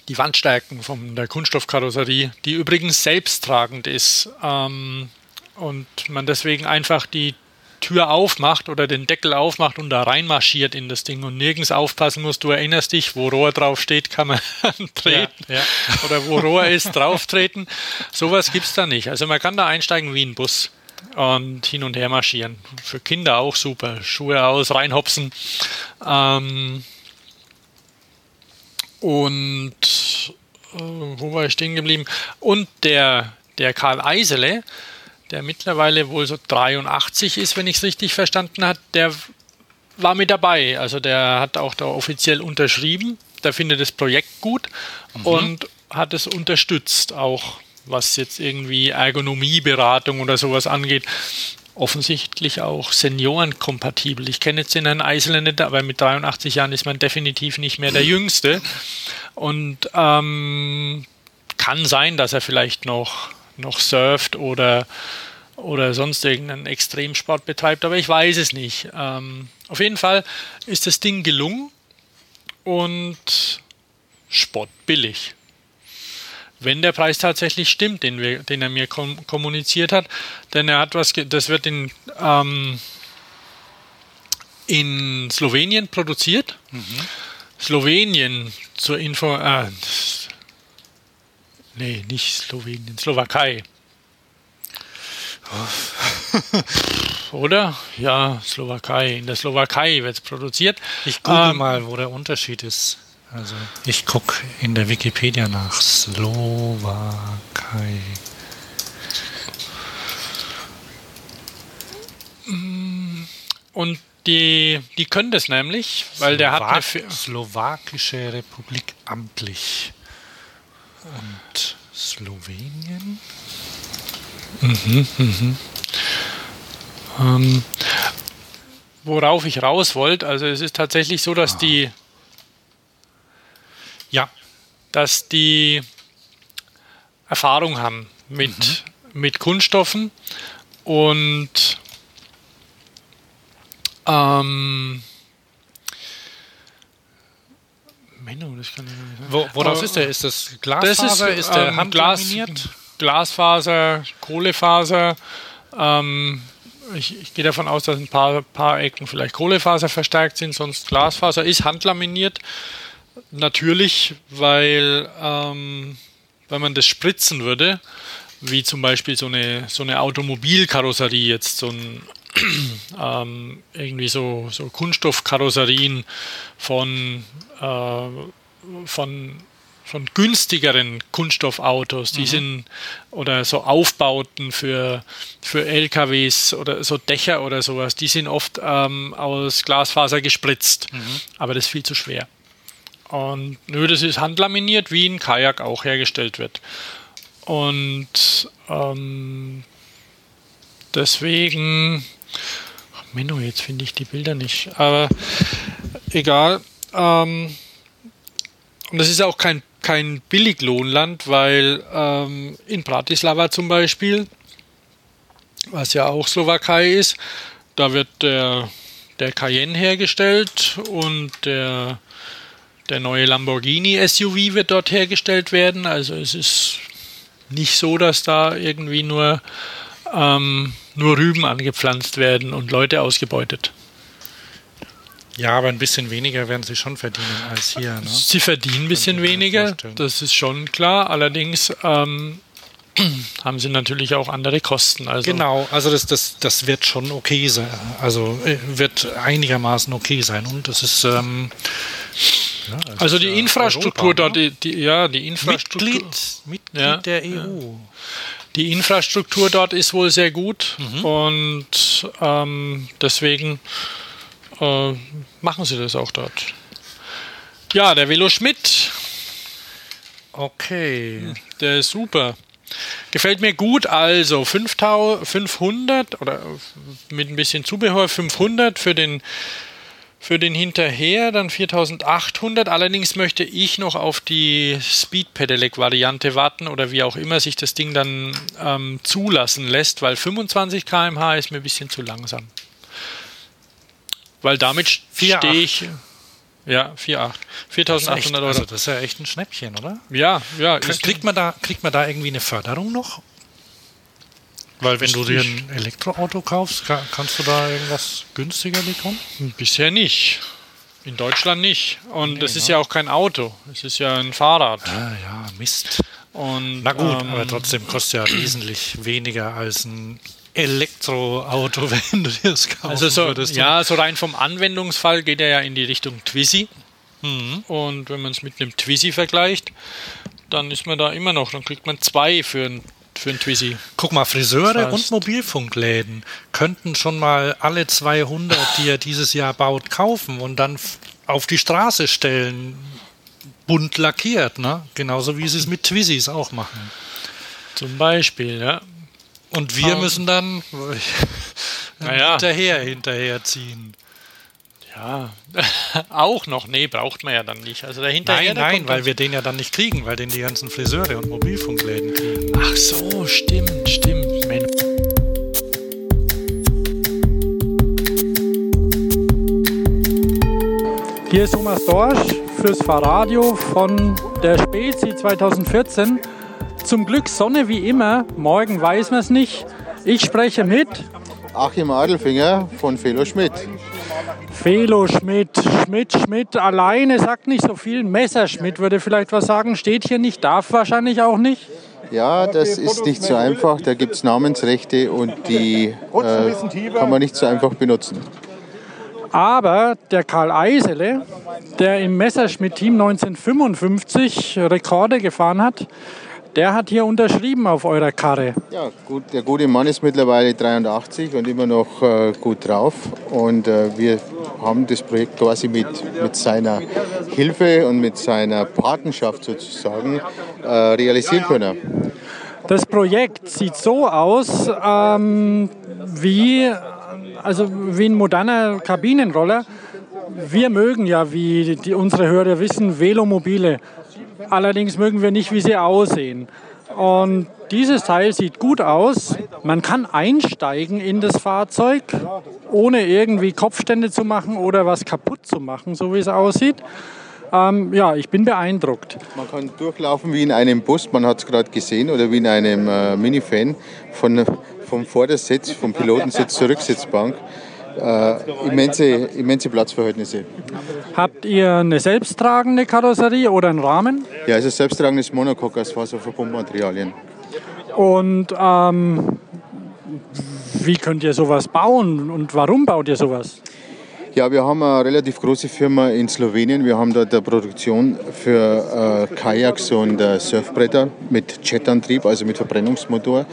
die Wandstärken von der Kunststoffkarosserie, die übrigens selbsttragend ist, ähm, und man deswegen einfach die Tür aufmacht oder den Deckel aufmacht und da reinmarschiert in das Ding und nirgends aufpassen muss. Du erinnerst dich, wo Rohr drauf steht, kann man treten. Ja, ja. Oder wo Rohr ist, drauf treten. Sowas gibt es da nicht. Also man kann da einsteigen wie ein Bus und hin und her marschieren. Für Kinder auch super. Schuhe aus, reinhopsen. Ähm, und äh, wo war ich stehen geblieben? Und der, der Karl Eisele, der mittlerweile wohl so 83 ist, wenn ich es richtig verstanden habe, der war mit dabei. Also der hat auch da offiziell unterschrieben. Der findet das Projekt gut und hat es unterstützt, auch was jetzt irgendwie Ergonomieberatung oder sowas angeht. Offensichtlich auch seniorenkompatibel. Ich kenne jetzt den Herrn Eisele nicht, aber mit 83 Jahren ist man definitiv nicht mehr der Jüngste. Und ähm, kann sein, dass er vielleicht noch, noch surft oder, oder sonst irgendeinen Extremsport betreibt, aber ich weiß es nicht. Ähm, auf jeden Fall ist das Ding gelungen und spottbillig. Wenn der Preis tatsächlich stimmt, den, wir, den er mir kom kommuniziert hat, denn er hat was, das wird in, ähm, in Slowenien produziert. Slowenien zur Info, äh, nee, nicht Slowenien, Slowakei. Oder? Ja, Slowakei. In der Slowakei wird es produziert. Ich google Ähm, mal, wo der Unterschied ist. Also, ich gucke in der Wikipedia nach Slowakei. Und Die, die können das nämlich, weil der hat eine. Slowak Slowakische Republik amtlich. Und Slowenien? Ähm, worauf ich raus wollte, also es ist tatsächlich so, dass die, Ja, dass die Erfahrung haben mit, mit Kunststoffen. Und ähm, Menno, das kann ich nicht sagen. Wo, woraus Äh, ist der? Ist das Das Glasfaser? ist, der ähm, Glas, handlaminiert? Glasfaser, Kohlefaser. Ähm, ich, ich gehe davon aus, dass ein paar, paar Ecken vielleicht Kohlefaser verstärkt sind, sonst Glasfaser ist handlaminiert. Natürlich, weil ähm, wenn man das spritzen würde, wie zum Beispiel so eine, so eine Automobilkarosserie jetzt, so ein ähm, irgendwie so, so Kunststoffkarosserien von, äh, von, von günstigeren Kunststoffautos, die sind oder so Aufbauten für, für LKWs oder so Dächer oder sowas, die sind oft ähm, aus Glasfaser gespritzt, aber das ist viel zu schwer. Und nö, das ist handlaminiert, wie ein Kajak auch hergestellt wird. Und ähm, deswegen, Menno, jetzt finde ich die Bilder nicht. Aber egal. Ähm, und das ist auch kein, kein Billiglohnland, weil ähm, in Bratislava zum Beispiel, was ja auch Slowakei ist, da wird der, der Cayenne hergestellt und der, der neue Lamborghini SUV wird dort hergestellt werden. Also es ist nicht so, dass da irgendwie nur, ähm, nur Rüben angepflanzt werden und Leute ausgebeutet. Ja, aber ein bisschen weniger werden sie schon verdienen als hier. Ne? Sie verdienen ein bisschen weniger, das ist schon klar. Allerdings ähm, haben sie natürlich auch andere Kosten. Also Genau, also das, das, das wird schon okay sein. Also äh, wird einigermaßen okay sein. Und das ist. Ähm, ja, das Also ist die ja Infrastruktur Europa, dort, ne? die, die, ja, die Infrastruktur, Mitglied, Mitglied Ja, der. EU. Die Infrastruktur dort ist wohl sehr gut Mhm. und ähm, deswegen äh, machen sie das auch dort. Ja, der Velo Schmidt, Okay. der ist super. Gefällt mir gut, also 5000 500 oder mit ein bisschen Zubehör 500 für den für den hinterher, dann 4800. Allerdings möchte ich noch auf die Speed Pedelec Variante warten oder wie auch immer sich das Ding dann ähm, zulassen lässt, weil 25 km/h ist mir ein bisschen zu langsam. Weil damit 4,8. stehe ich. Ja, 4,8. Das ist, echt, 4800 Euro. also das ist ja echt ein Schnäppchen, oder? ja, ja. Kriegt man, da, kriegt man da irgendwie eine Förderung noch? Weil wenn du dir ein Elektroauto kaufst, ka- kannst du da irgendwas günstiger bekommen? Bisher nicht. In Deutschland nicht. Und Nee, das ist ne? ja auch kein Auto. Es ist ja ein Fahrrad. Ah ja, Mist. Und, Na gut, ähm, aber trotzdem kostet ja wesentlich weniger als ein Elektroauto, wenn du dir das kaufen Also so, würdest. ja, so rein vom Anwendungsfall geht er ja in die Richtung Twizy. Mhm. Und wenn man es mit einem Twizy vergleicht, dann ist man da immer noch, dann kriegt man zwei für ein, für ein Twizy. Guck mal, Friseure Fast. und Mobilfunkläden könnten schon mal alle 200, die er dieses Jahr baut, kaufen und dann auf die Straße stellen. Bunt lackiert, ne? Genauso wie sie es mit Twizzys auch machen. Zum Beispiel, ja. Und wir müssen dann Naja. hinterher, hinterherziehen. Ja, auch noch. Nee, braucht man ja dann nicht. Also dahinter Nein, nein, weil wir den ja dann nicht kriegen, weil den die ganzen Friseure und Mobilfunkläden kriegen. Ach so, stimmt, stimmt. Mensch. Hier ist Thomas Dorsch fürs Fahrradio von der Spezi 2014. Zum Glück Sonne wie immer. Morgen weiß man es nicht. Ich spreche mit Achim Adelfinger von Felo Schmidt. Felo Schmidt. Schmidt, Schmidt alleine sagt nicht so viel. Messerschmidt würde vielleicht was sagen. Steht hier nicht, darf wahrscheinlich auch nicht. Ja, das ist nicht so einfach. Da gibt es Namensrechte und die äh, kann man nicht so einfach benutzen. Aber der Karl Eisele, der im Messerschmitt-Team 1955 Rekorde gefahren hat, der hat hier unterschrieben auf eurer Karre. Ja, gut, der gute Mann ist mittlerweile 83 und immer noch äh, gut drauf. Und äh, wir haben das Projekt quasi mit, mit seiner Hilfe und mit seiner Patenschaft sozusagen äh, realisieren können. Das Projekt sieht so aus ähm, wie, also wie ein moderner Kabinenroller. Wir mögen ja, wie die, unsere Hörer wissen, Velomobile. Allerdings mögen wir nicht, wie sie aussehen. Und dieses Teil sieht gut aus. Man kann einsteigen in das Fahrzeug, ohne irgendwie Kopfstände zu machen oder was kaputt zu machen, so wie es aussieht. Ähm, ja, ich bin beeindruckt. Man kann durchlaufen wie in einem Bus, man hat es gerade gesehen, oder wie in einem äh, Minifan von, vom Vordersitz, vom Pilotensitz zur Rücksitzbank. Äh, immense, immense Platzverhältnisse. Habt ihr eine selbsttragende Karosserie oder einen Rahmen? Ja, es ist selbsttragendes Monocoque aus Faserverbundmaterialien. Und ähm, wie könnt ihr sowas bauen und warum baut ihr sowas? Ja, wir haben eine relativ große Firma in Slowenien. Wir haben dort eine Produktion für äh, Kajaks und äh, Surfbretter mit Jetantrieb, also mit Verbrennungsmotor.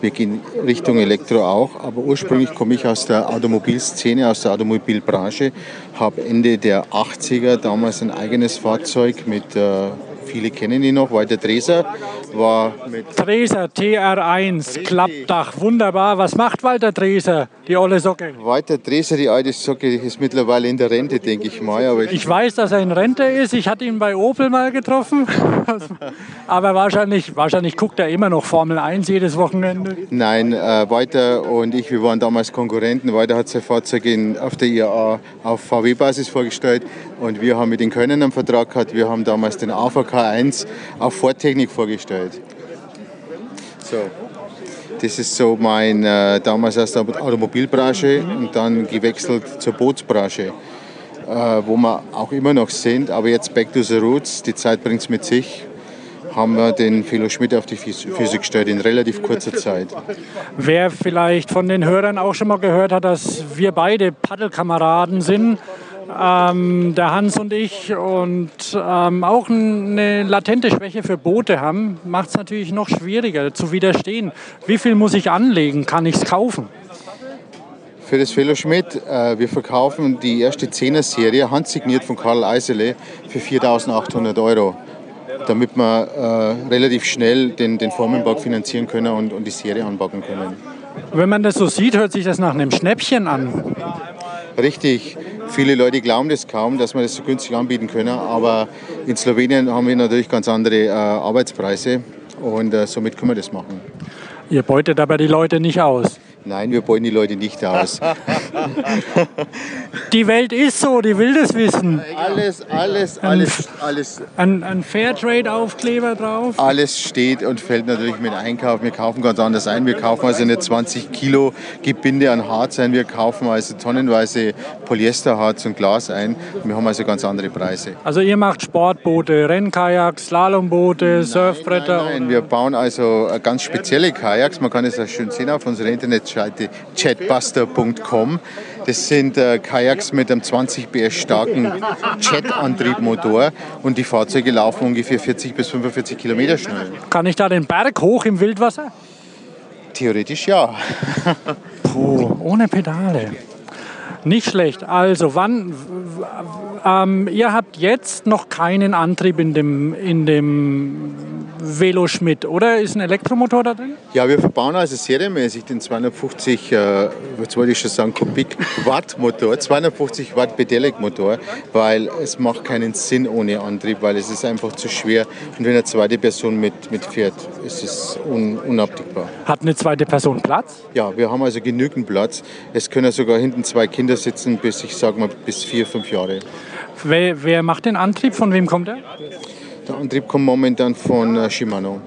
Wir gehen Richtung Elektro auch, aber ursprünglich komme ich aus der Automobilszene, aus der Automobilbranche, habe Ende der 80er damals ein eigenes Fahrzeug mit äh, viele kennen ihn noch, Walter Dreser war mit. Dreser TR1, Klappdach, wunderbar. Was macht Walter Dreser, die olle Socke? Walter Dreser, die alte Socke, ist mittlerweile in der Rente, denke ich mal. Aber ich, ich weiß, dass er in Rente ist. Ich hatte ihn bei Opel mal getroffen. aber wahrscheinlich, wahrscheinlich guckt er immer noch Formel 1 jedes Wochenende. Nein, äh, Walter und ich, wir waren damals Konkurrenten. Walter hat sein Fahrzeug in, auf der IAA auf VW-Basis vorgestellt und wir haben mit den Können einen Vertrag gehabt. Wir haben damals den AVK 1 auf Vortechnik vorgestellt. So. Das ist so mein, äh, damals aus der Automobilbranche und dann gewechselt zur Bootsbranche, äh, wo wir auch immer noch sind. Aber jetzt back to the roots, die Zeit bringt es mit sich haben wir den Philo Schmidt auf die Füße gestellt in relativ kurzer Zeit. Wer vielleicht von den Hörern auch schon mal gehört hat, dass wir beide Paddelkameraden sind, ähm, der Hans und ich und ähm, auch eine latente Schwäche für Boote haben, macht es natürlich noch schwieriger zu widerstehen. Wie viel muss ich anlegen? Kann ich es kaufen? Für das Fellow Schmidt, äh, wir verkaufen die erste 10er-Serie, handsigniert von Karl Eisele, für 4.800 Euro, damit wir äh, relativ schnell den, den Formenbau finanzieren können und, und die Serie anbacken können. Wenn man das so sieht, hört sich das nach einem Schnäppchen an. Richtig. Viele Leute glauben das kaum, dass wir das so günstig anbieten können, aber in Slowenien haben wir natürlich ganz andere äh, Arbeitspreise und äh, somit können wir das machen. Ihr beutet aber die Leute nicht aus. Nein, wir beuten die Leute nicht aus. die Welt ist so, die will das wissen. Alles, alles, alles, alles. Ein, ein Fairtrade-Aufkleber drauf? Alles steht und fällt natürlich mit Einkauf. Wir kaufen ganz anders ein. Wir kaufen also nicht 20 Kilo Gebinde an Harz ein. Wir kaufen also tonnenweise Polyesterharz und Glas ein. Wir haben also ganz andere Preise. Also ihr macht Sportboote, Rennkajaks, Slalomboote, Surfbretter? Nein, nein, wir bauen also ganz spezielle Kajaks. Man kann es auch schön sehen auf unserer Internet Webseite chatbuster.com. Das sind äh, Kajaks mit einem 20 PS starken Jetantriebmotor und die Fahrzeuge laufen ungefähr 40 bis 45 Kilometer schnell. Kann ich da den Berg hoch im Wildwasser? Theoretisch ja. Puh, ohne Pedale. Nicht schlecht. Also, wann? Ähm, ihr habt jetzt noch keinen Antrieb in dem, in dem Velo Schmidt, oder? Ist ein Elektromotor da drin? Ja, wir verbauen also serienmäßig den 250, äh, was wollte ich schon sagen, Kubik Watt Motor, 250 Watt Pedelec Motor, weil es macht keinen Sinn ohne Antrieb, weil es ist einfach zu schwer und wenn eine zweite Person mit, mit fährt, ist es un, unabdingbar. Hat eine zweite Person Platz? Ja, wir haben also genügend Platz. Es können sogar hinten zwei Kinder sitzen, bis ich sage mal bis vier, fünf Jahre. Wer, wer macht den Antrieb? Von wem kommt er? Der Antrieb kommt momentan von äh, Shimano.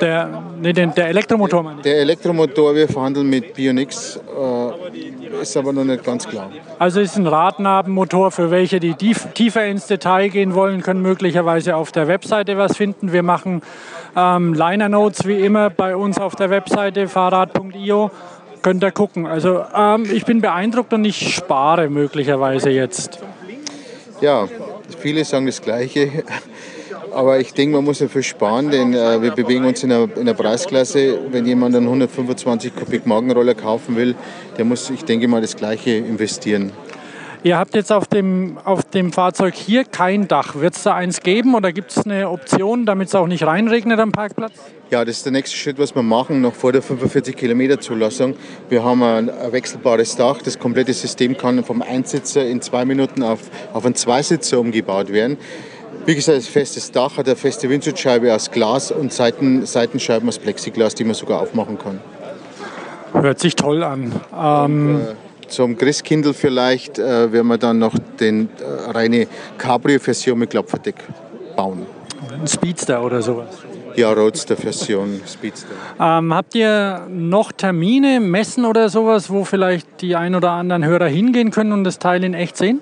Der, nee, der Elektromotor meine ich. Der Elektromotor, wir verhandeln mit Bionix, äh, ist aber noch nicht ganz klar. Also ist ein Radnabenmotor für welche, die tiefer ins Detail gehen wollen, können möglicherweise auf der Webseite was finden. Wir machen ähm, Liner Notes wie immer bei uns auf der Webseite fahrrad.io. Könnt ihr gucken. Also ähm, ich bin beeindruckt und ich spare möglicherweise jetzt. Ja, Viele sagen das Gleiche. Aber ich denke, man muss dafür sparen, denn äh, wir bewegen uns in einer, in einer, Preisklasse. Wenn jemand einen 125 Kubik Magenroller kaufen will, der muss, ich denke mal, das Gleiche investieren. Ihr habt jetzt auf dem, auf dem Fahrzeug hier kein Dach. Wird es da eins geben oder gibt es eine Option, damit es auch nicht reinregnet am Parkplatz? Ja, das ist der nächste Schritt, was wir machen, noch vor der 45 Kilometer Zulassung. Wir haben ein, ein wechselbares Dach. Das komplette System kann vom Einsitzer in zwei Minuten auf, auf einen Zweisitzer umgebaut werden. Wie gesagt, das festes Dach hat eine feste Windschutzscheibe aus Glas und Seiten, Seitenscheiben aus Plexiglas, die man sogar aufmachen kann. Hört sich toll an. Ähm und, äh, zum Christkindl vielleicht äh, werden wir dann noch den äh, reine Cabrio-Version mit Klappverdeck bauen. Ein Speedster oder sowas? Ja, Roadster-Version, Speedster. Ähm, habt ihr noch Termine, Messen oder sowas, wo vielleicht die ein oder anderen Hörer hingehen können und das Teil in echt sehen?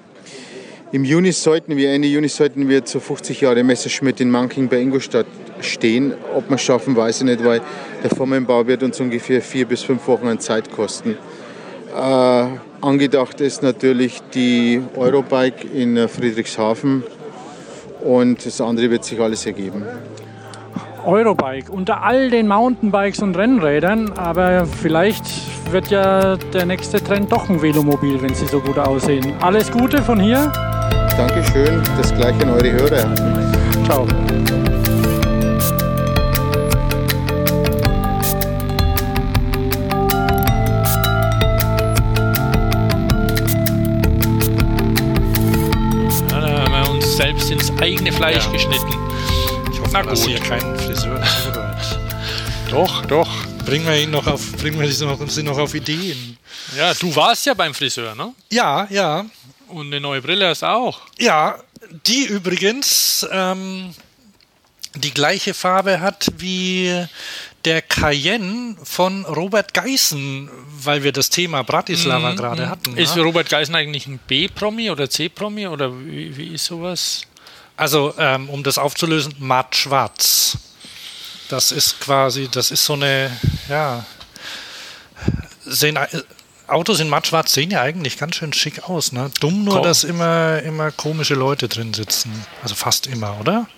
Im Juni sollten wir, Ende Juni sollten wir zur 50 Jahre Messerschmidt in Manking bei Ingolstadt stehen. Ob wir es schaffen, weiß ich nicht, weil der Formenbau wird uns ungefähr vier bis fünf Wochen an Zeit kosten. Äh, angedacht ist natürlich die Eurobike in äh, Friedrichshafen und das andere wird sich alles ergeben. Eurobike unter all den Mountainbikes und Rennrädern, aber vielleicht wird ja der nächste Trend doch ein Velomobil, wenn sie so gut aussehen. Alles Gute von hier. Dankeschön, das gleiche an eure Hörer. Ciao. Eigene Fleisch ja. geschnitten. Ich hoffe, dass hier keinen Friseur doch, doch. Bringen wir ihn noch auf, bringen wir sie noch auf Ideen. Ja, du warst ja beim Friseur, ne? Ja, ja. Und eine neue Brille hast du auch. Ja, die übrigens ähm, die gleiche Farbe hat wie der Cayenne von Robert Geissen, weil wir das Thema Bratislava mhm, gerade mhm. hatten. Ist ja? Robert Geissen eigentlich ein B-Promi oder C-Promi oder wie, wie, ist sowas? Also, ähm, um das aufzulösen, matt schwarz. Das ist quasi, das ist so eine, ja, sehen, äh, Autos in mattschwarz sehen ja eigentlich ganz schön schick aus. Ne? Dumm nur, Komm. dass immer, immer komische Leute drin sitzen. Also fast immer, oder?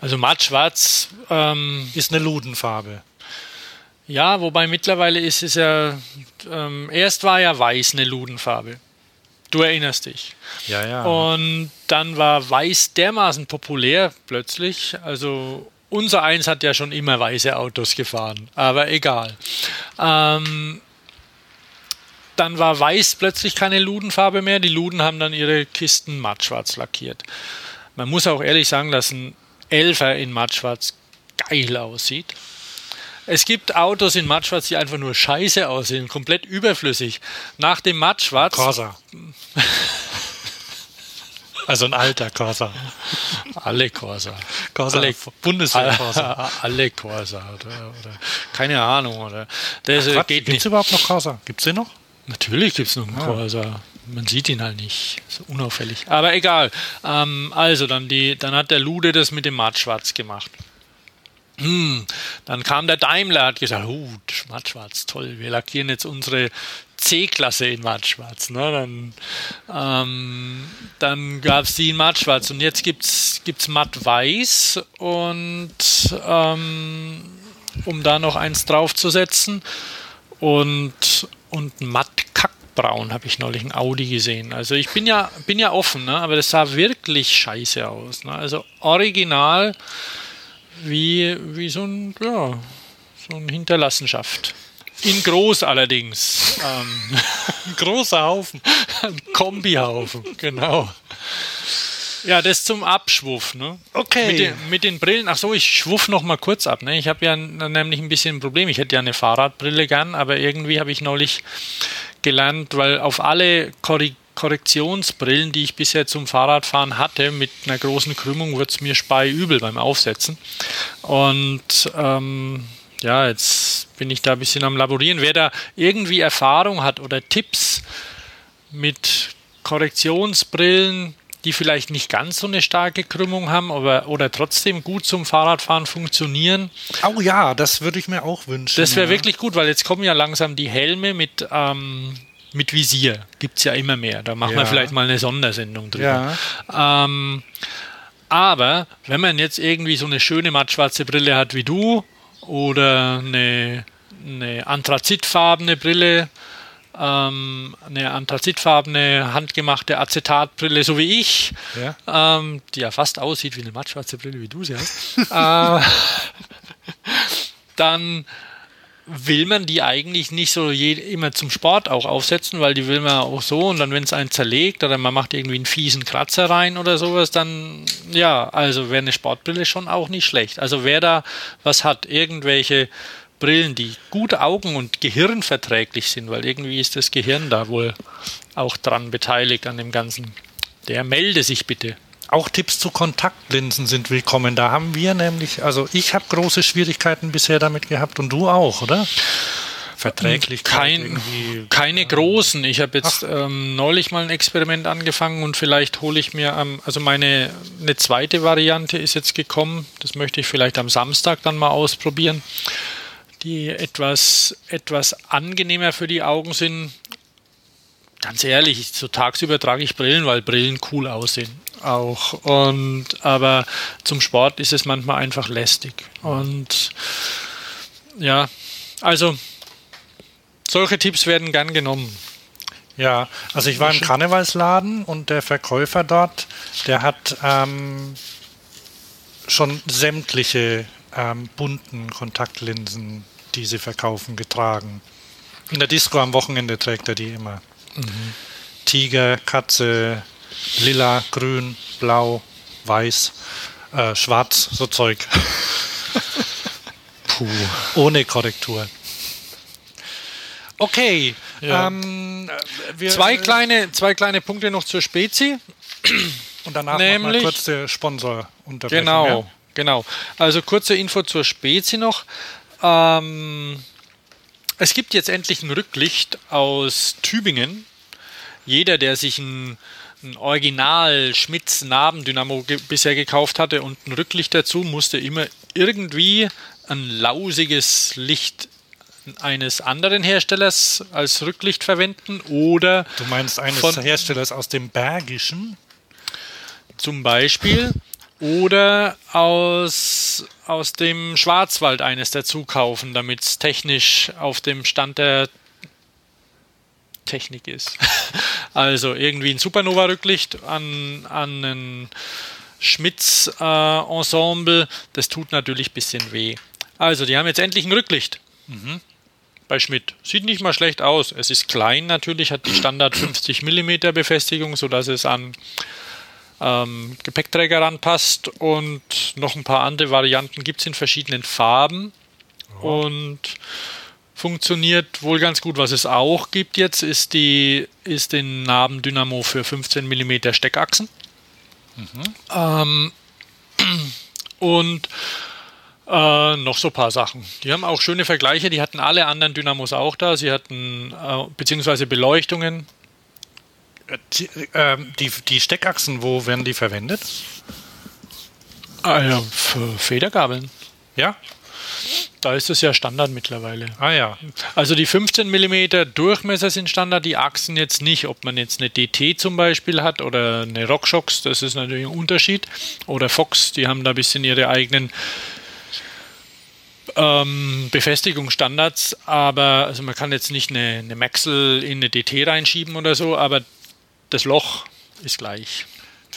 Also mattschwarz ähm, ist eine Ludenfarbe. Ja, wobei mittlerweile ist es ja, ähm, erst war ja weiß eine Ludenfarbe. Du erinnerst dich. Ja, ja. Und dann war weiß dermaßen populär plötzlich. Also unser Eins hat ja schon immer weiße Autos gefahren, aber egal. Ähm, dann war weiß plötzlich keine Ludenfarbe mehr. Die Luden haben dann ihre Kisten mattschwarz lackiert. Man muss auch ehrlich sagen, dass ein Elfer in mattschwarz geil aussieht. Es gibt Autos in mattschwarz, die einfach nur scheiße aussehen, komplett überflüssig. Nach dem mattschwarz. Corsa. Also ein alter Corsa. Alle Corsa. Corsa alle, Bundeswehr Corsa. Alle Corsa. Oder, oder, keine Ahnung. Oder. Das Ach, geht Gibt es überhaupt noch Corsa? Gibt es den noch? Natürlich gibt es noch einen ah. Corsa man sieht ihn halt nicht, so unauffällig. Aber egal. Ähm, also, dann, die, dann hat der Lude das mit dem Mattschwarz gemacht. Hm, dann kam der Daimler, hat gesagt, oh, Mattschwarz, toll, wir lackieren jetzt unsere C-Klasse in Mattschwarz. Ne? Dann, ähm, dann gab es die in Mattschwarz und jetzt gibt es Matt-Weiß und ähm, um da noch eins draufzusetzen und, und Matt-Kack braun habe ich neulich ein Audi gesehen. Also ich bin ja, bin ja offen, ne? aber das sah wirklich scheiße aus. Ne? Also original wie, wie so ein, ja, so ein Hinterlassenschaft. In groß allerdings. Ähm, ein großer Haufen. Ein Kombihaufen, genau. Ja, das zum Abschwuff. Ne? Okay. Mit den, mit den Brillen, ach so, ich schwuff noch mal kurz ab. Ne? Ich habe ja nämlich ein bisschen ein Problem. Ich hätte ja eine Fahrradbrille gern, aber irgendwie habe ich neulich gelernt, weil auf alle Korrig Korrektionsbrillen, die ich bisher zum Fahrradfahren hatte, mit einer großen Krümmung, wird es mir speiübel beim Aufsetzen. Und ähm, ja, jetzt bin ich da ein bisschen am Laborieren. Wer da irgendwie Erfahrung hat oder Tipps mit Korrektionsbrillen, die vielleicht nicht ganz so eine starke Krümmung haben, aber oder trotzdem gut zum Fahrradfahren funktionieren. Oh ja, das würde ich mir auch wünschen. Das wäre ja. wirklich gut, weil jetzt kommen ja langsam die Helme mit, ähm, mit Visier. Gibt es ja immer mehr. Da machen Ja. wir vielleicht mal eine Sondersendung drüber. Ähm, aber wenn man jetzt irgendwie so eine schöne mattschwarze Brille hat wie du oder eine, eine anthrazitfarbene Brille, ähm, eine anthrazitfarbene handgemachte Acetatbrille, so wie ich, Ja. ähm, die ja fast aussieht wie eine mattschwarze Brille, wie du sie hast, äh, dann will man die eigentlich nicht so je, immer zum Sport auch aufsetzen, weil die will man auch so und dann, wenn es einen zerlegt oder man macht irgendwie einen fiesen Kratzer rein oder sowas, dann ja, also wäre eine Sportbrille schon auch nicht schlecht. Also wer da was hat, irgendwelche Brillen, die gut augen- und gehirnverträglich sind, weil irgendwie ist das Gehirn da wohl auch dran beteiligt an dem Ganzen. Der melde sich bitte. Auch Tipps zu Kontaktlinsen sind willkommen. Da haben wir nämlich, also ich habe große Schwierigkeiten bisher damit gehabt und du auch, oder? Verträglichkeit Kein, keine großen. Ich habe jetzt ähm, neulich mal ein Experiment angefangen und vielleicht hole ich mir, ähm, also meine eine zweite Variante ist jetzt gekommen. Das möchte ich vielleicht am Samstag dann mal ausprobieren. Die etwas, etwas angenehmer für die Augen sind. Ganz ehrlich, so tagsüber trage ich Brillen, weil Brillen cool aussehen. Auch. Und aber zum Sport ist es manchmal einfach lästig. Und ja, also solche Tipps werden gern genommen. Ja, also ich war im Karnevalsladen und der Verkäufer dort, der hat ähm, schon sämtliche ähm, bunten Kontaktlinsen, die sie verkaufen, getragen. In der Disco am Wochenende trägt er die immer. Tiger, Katze, lila, grün, blau, weiß, äh, schwarz, so Zeug. Puh. Ohne Korrektur. Okay. Ja. Ähm, wir, Zwei kleine, zwei kleine Punkte noch zur Spezi. Und danach nämlich mal kurz der Sponsor unterbrechen. Genau, Ja? genau. Also kurze Info zur Spezi noch. Ähm, es gibt jetzt endlich ein Rücklicht aus Tübingen. Jeder, der sich ein, ein Original Schmitz Nabendynamo ge bisher gekauft hatte und ein Rücklicht dazu, musste immer irgendwie ein lausiges Licht eines anderen Herstellers als Rücklicht verwenden oder Du meinst eines Von- Herstellers aus dem Bergischen? zum Beispiel oder aus, aus dem Schwarzwald eines dazu kaufen, damit es technisch auf dem Stand der Technik ist. Also irgendwie ein Supernova-Rücklicht an, an ein Schmitz-Ensemble, das tut natürlich ein bisschen weh. Also, die haben jetzt endlich ein Rücklicht. Bei Schmidt. Sieht nicht mal schlecht aus. Es ist klein natürlich, hat die Standard 50 mm Befestigung, sodass es an ähm, Gepäckträger ranpasst und noch ein paar andere Varianten gibt es in verschiedenen Farben und funktioniert wohl ganz gut. Was es auch gibt jetzt, ist, die, ist den Nabendynamo für 15 mm Steckachsen. Ähm, und äh, noch so ein paar Sachen. Die haben auch schöne Vergleiche. Die hatten alle anderen Dynamos auch da. Sie hatten äh, beziehungsweise Beleuchtungen. Die, ähm, die, die Steckachsen, wo werden die verwendet? Ah, ja, für Federgabeln. Ja? Da ist es ja Standard mittlerweile. Ah ja. Also die 15 mm Durchmesser sind Standard, die Achsen jetzt nicht. Ob man jetzt eine DT zum Beispiel hat oder eine RockShox, das ist natürlich ein Unterschied. Oder Fox, die haben da ein bisschen ihre eigenen ähm, Befestigungsstandards. Aber also man kann jetzt nicht eine, eine Maxel in eine DT reinschieben oder so, aber das Loch ist gleich.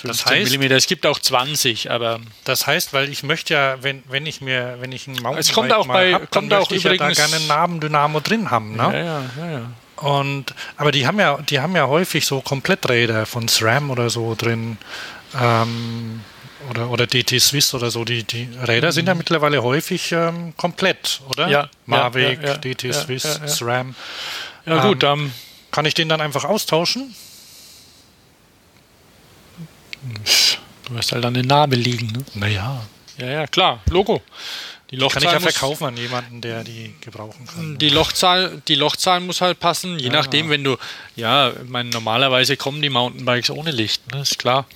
Das 15 heißt- mm. Es gibt auch 20, aber Das heißt, weil ich möchte ja, wenn, wenn ich mir, wenn ich einen Mountainbike Es kommt auch mal bei- hab, dann kommt auch ich ja da gerne einen Nabendynamo drin haben. Ne? ja, ja, ja, ja. Und, aber die haben ja, die haben ja häufig so Kompletträder von SRAM oder so drin. Ähm, oder, oder DT Swiss oder so. Die, die Räder sind ja mittlerweile häufig ähm, komplett, oder? Mhm. Ja, Mavic, ja, ja, DT Swiss. SRAM. Ja, gut, ähm, Kann ich den dann einfach austauschen? Du hast halt an den Nabel liegen. Ne? Naja. Ja, ja, klar, Logo. Die Kann Lochzahl, ich ja verkaufen an jemanden, der die gebrauchen kann. die, Lochzahl, die Lochzahl muss halt passen, je nachdem, wenn du, ja, ich meine, normalerweise kommen die Mountainbikes ohne Licht, ne, ist klar.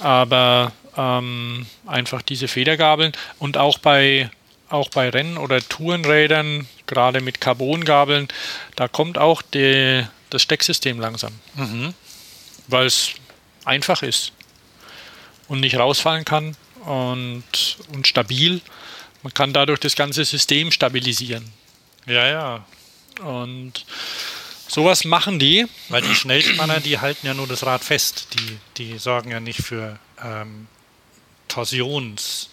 Aber ähm, einfach diese Federgabeln und auch bei, auch bei Renn- oder Tourenrädern, gerade mit Carbongabeln, da kommt auch die, das Stecksystem langsam. Weil es einfach ist und nicht rausfallen kann und, und stabil. Man kann dadurch das ganze System stabilisieren. Ja, ja. Und sowas machen die. Weil die Schnellspanner, die halten ja nur das Rad fest. Die, die sorgen ja nicht für ähm, Torsions.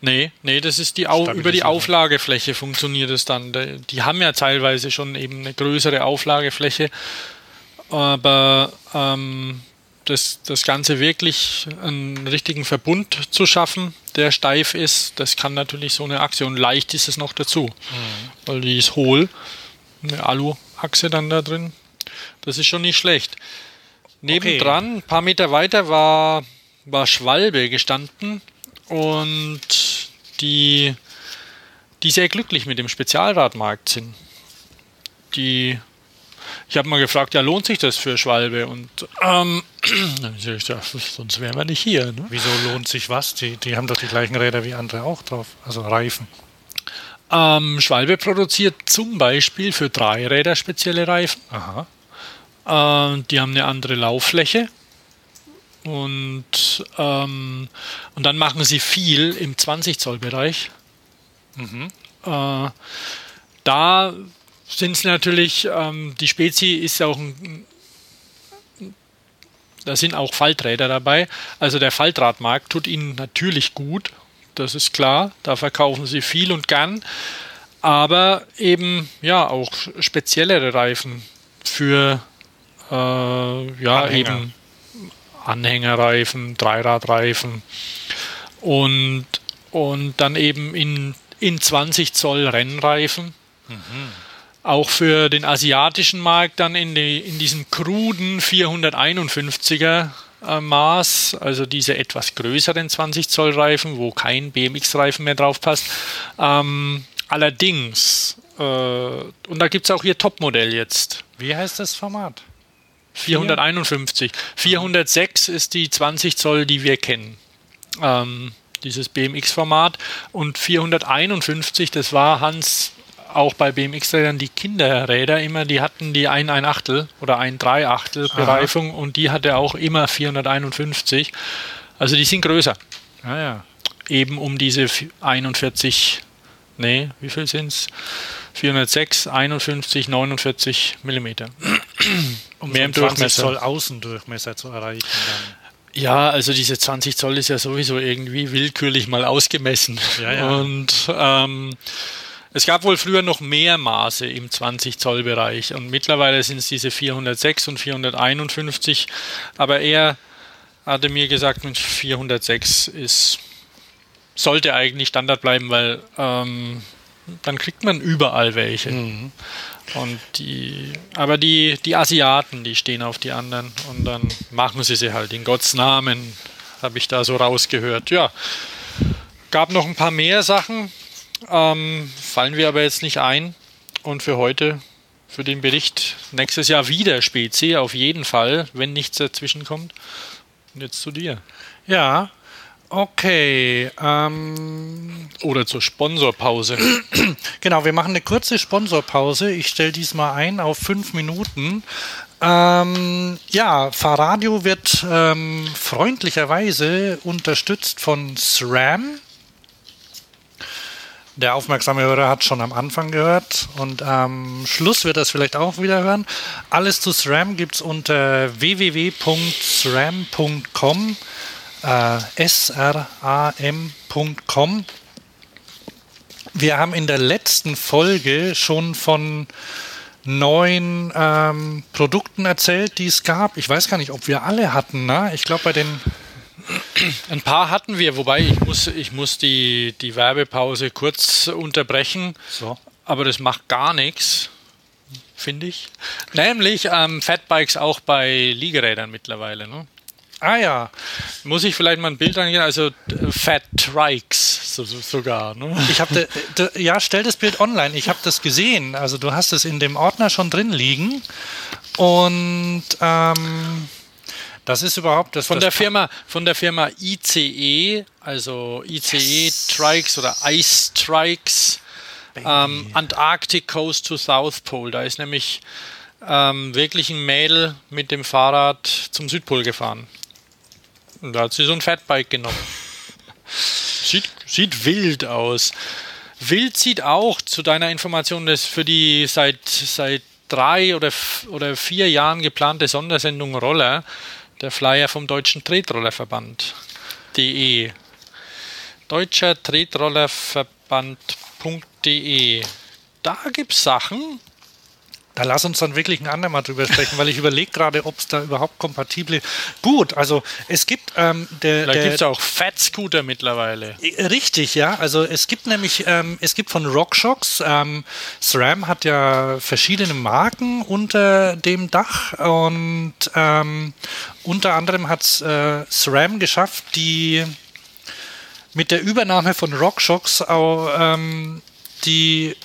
Nee, nee, das ist die Au über die. Auflagefläche funktioniert es dann. Die die haben ja teilweise schon eben eine größere Auflagefläche, aber ähm, das, das Ganze wirklich einen richtigen Verbund zu schaffen, der steif ist, das kann natürlich so eine Achse und leicht ist es noch dazu, weil die ist hohl, eine Alu-Achse dann da drin. Das ist schon nicht schlecht. Nebendran, ein paar Meter weiter, war, war Schwalbe gestanden und die, die sehr glücklich mit dem Spezialradmarkt sind. Die, ich habe mal gefragt, ja, lohnt sich das für Schwalbe? Und ähm, ich, ja, sonst wären wir nicht hier. Ne? Wieso lohnt sich was? Die, die haben doch die gleichen Räder wie andere auch drauf. Also Reifen. Ähm, Schwalbe produziert zum Beispiel für Dreiräder spezielle Reifen. Aha. Äh, die haben eine andere Lauffläche. Und, ähm, und dann machen sie viel im 20 Zoll Bereich. Äh, da sind es natürlich, ähm, die Spezi ist auch ein, da sind auch Falträder dabei. Also der Faltradmarkt tut ihnen natürlich gut, das ist klar. Da verkaufen sie viel und gern. Aber eben ja auch speziellere Reifen für äh, ja Anhänger. eben Anhängerreifen, Dreiradreifen und, und dann eben in, in 20 Zoll Rennreifen. Auch für den asiatischen Markt dann in, die, in diesem kruden 451er äh, Maß, also diese etwas größeren 20 Zoll Reifen, wo kein BMX-Reifen mehr drauf passt. Ähm, allerdings, äh, und da gibt es auch ihr Topmodell jetzt. Wie heißt das Format? 451. 406 ist die 20 Zoll, die wir kennen. Ähm, dieses BMX-Format. Und 451, das war Hans auch bei BMX-Rädern die Kinderräder immer, die hatten die 1 ein Achtel oder ein Drei Achtel Bereifung und die hatte auch immer 451. Also die sind größer. Ah ja. Eben um diese 41, nee, wie viel sind es? 406, 51, 49 Millimeter. Um Mehr im so einen 20 Durchmesser. Zoll Außendurchmesser zu erreichen. Dann. Ja, also diese 20 Zoll ist ja sowieso irgendwie willkürlich mal ausgemessen. Ja, ja. Und ähm, es gab wohl früher noch mehr Maße im 20 Zoll Bereich und mittlerweile sind es diese 406 und 451. Aber er hatte mir gesagt, Mensch, 406 ist sollte eigentlich Standard bleiben, weil ähm, dann kriegt man überall welche. Und die, aber die, die Asiaten, die stehen auf die anderen und dann machen sie sie halt in Gottes Namen, habe ich da so rausgehört. Ja, gab noch ein paar mehr Sachen, ähm, fallen wir aber jetzt nicht ein. Und für heute, für den Bericht, nächstes Jahr wieder Spezi, auf jeden Fall, wenn nichts dazwischen kommt. Und jetzt zu dir. Ja, okay. Ähm, Oder zur Sponsorpause. genau, wir machen eine kurze Sponsorpause. Ich stelle diesmal ein auf fünf Minuten. Ähm, ja, Fahrradio wird ähm, freundlicherweise unterstützt von SRAM. Der aufmerksame Hörer hat schon am Anfang gehört und am Schluss wird es vielleicht auch wieder hören. Alles zu SRAM gibt es unter www.sram.com, äh, sram.com. Wir haben in der letzten Folge schon von neuen ähm, Produkten erzählt, die es gab. Ich weiß gar nicht, ob wir alle hatten. Ne? Ich glaube, bei den Ein paar hatten wir, wobei ich muss, ich muss die, die Werbepause kurz unterbrechen. So. Aber das macht gar nichts, finde ich. Nämlich ähm, Fatbikes auch bei Liegerädern mittlerweile. Ne? Ah ja, Muss ich vielleicht mal ein Bild angehen? Also Fat Trikes so, so, sogar. Ne? ich habe ja stell das Bild online. Ich habe das gesehen. Also du hast es in dem Ordner schon drin liegen und ähm, das ist überhaupt das Von das der Firma, von der Firma ICE, also ICE Trikes oder Ice Trikes, ähm, Antarctic Coast to South Pole. Da ist nämlich ähm, wirklich ein Mädel mit dem Fahrrad zum Südpol gefahren. Und da hat sie so ein Fatbike genommen. sieht, sieht wild aus. Wild sieht auch zu deiner Information, dass für die seit, seit drei oder, oder vier Jahren geplante Sondersendung Roller der Flyer vom Deutschen Tretrollerverband.de. Deutscher Tretrollerverband.de. Da gibt es Sachen, da lass uns dann wirklich ein andermal drüber sprechen, weil ich überlege gerade, ob es da überhaupt kompatible. Gut, also es gibt ähm, der. Da gibt es auch Fat Scooter mittlerweile. Richtig, ja. Also es gibt nämlich, ähm, es gibt von RockShox, ähm, SRAM hat ja verschiedene Marken unter dem Dach und ähm, unter anderem hat äh, SRAM geschafft, die mit der Übernahme von RockShox auch ähm, die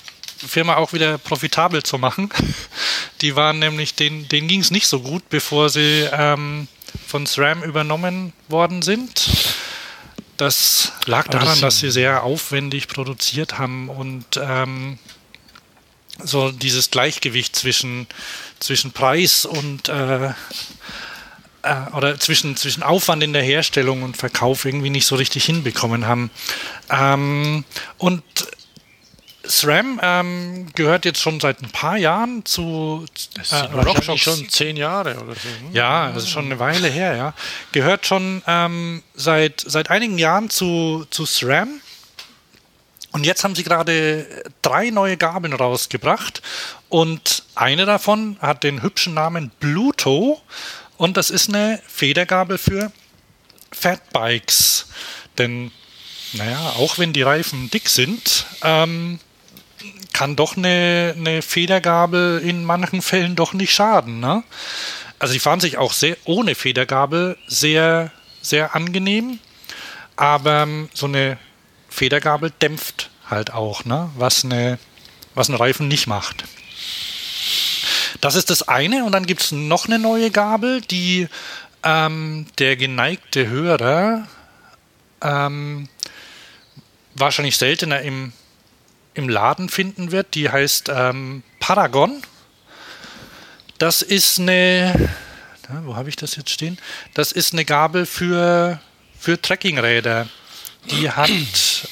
Firma auch wieder profitabel zu machen. Die waren nämlich, denen, denen ging es nicht so gut, bevor sie ähm, von SRAM übernommen worden sind. Das lag daran, dass sie sehr aufwendig produziert haben und ähm, so dieses Gleichgewicht zwischen, zwischen Preis und äh, äh, oder zwischen, zwischen Aufwand in der Herstellung und Verkauf irgendwie nicht so richtig hinbekommen haben. Ähm, und SRAM ähm, gehört jetzt schon seit ein paar Jahren zu äh, RockShox. schon zehn Jahre oder so. Ne? Ja, das ist schon eine Weile her, ja. Gehört schon ähm, seit, seit einigen Jahren zu, zu SRAM. Und jetzt haben sie gerade drei neue Gabeln rausgebracht. Und eine davon hat den hübschen Namen Bluto. Und das ist eine Federgabel für Fatbikes. Denn, naja, auch wenn die Reifen dick sind, ähm, kann doch eine, eine Federgabel in manchen Fällen doch nicht schaden. Ne? Also die fahren sich auch sehr ohne Federgabel sehr, sehr angenehm. Aber ähm, so eine Federgabel dämpft halt auch, ne? was, eine, was ein Reifen nicht macht. Das ist das eine. Und dann gibt es noch eine neue Gabel, die ähm, der geneigte Hörer ähm, wahrscheinlich seltener im im Laden finden wird. Die heißt ähm, Paragon. Das ist eine, na, wo habe ich das jetzt stehen? Das ist eine Gabel für, für Trekkingräder. Die hat,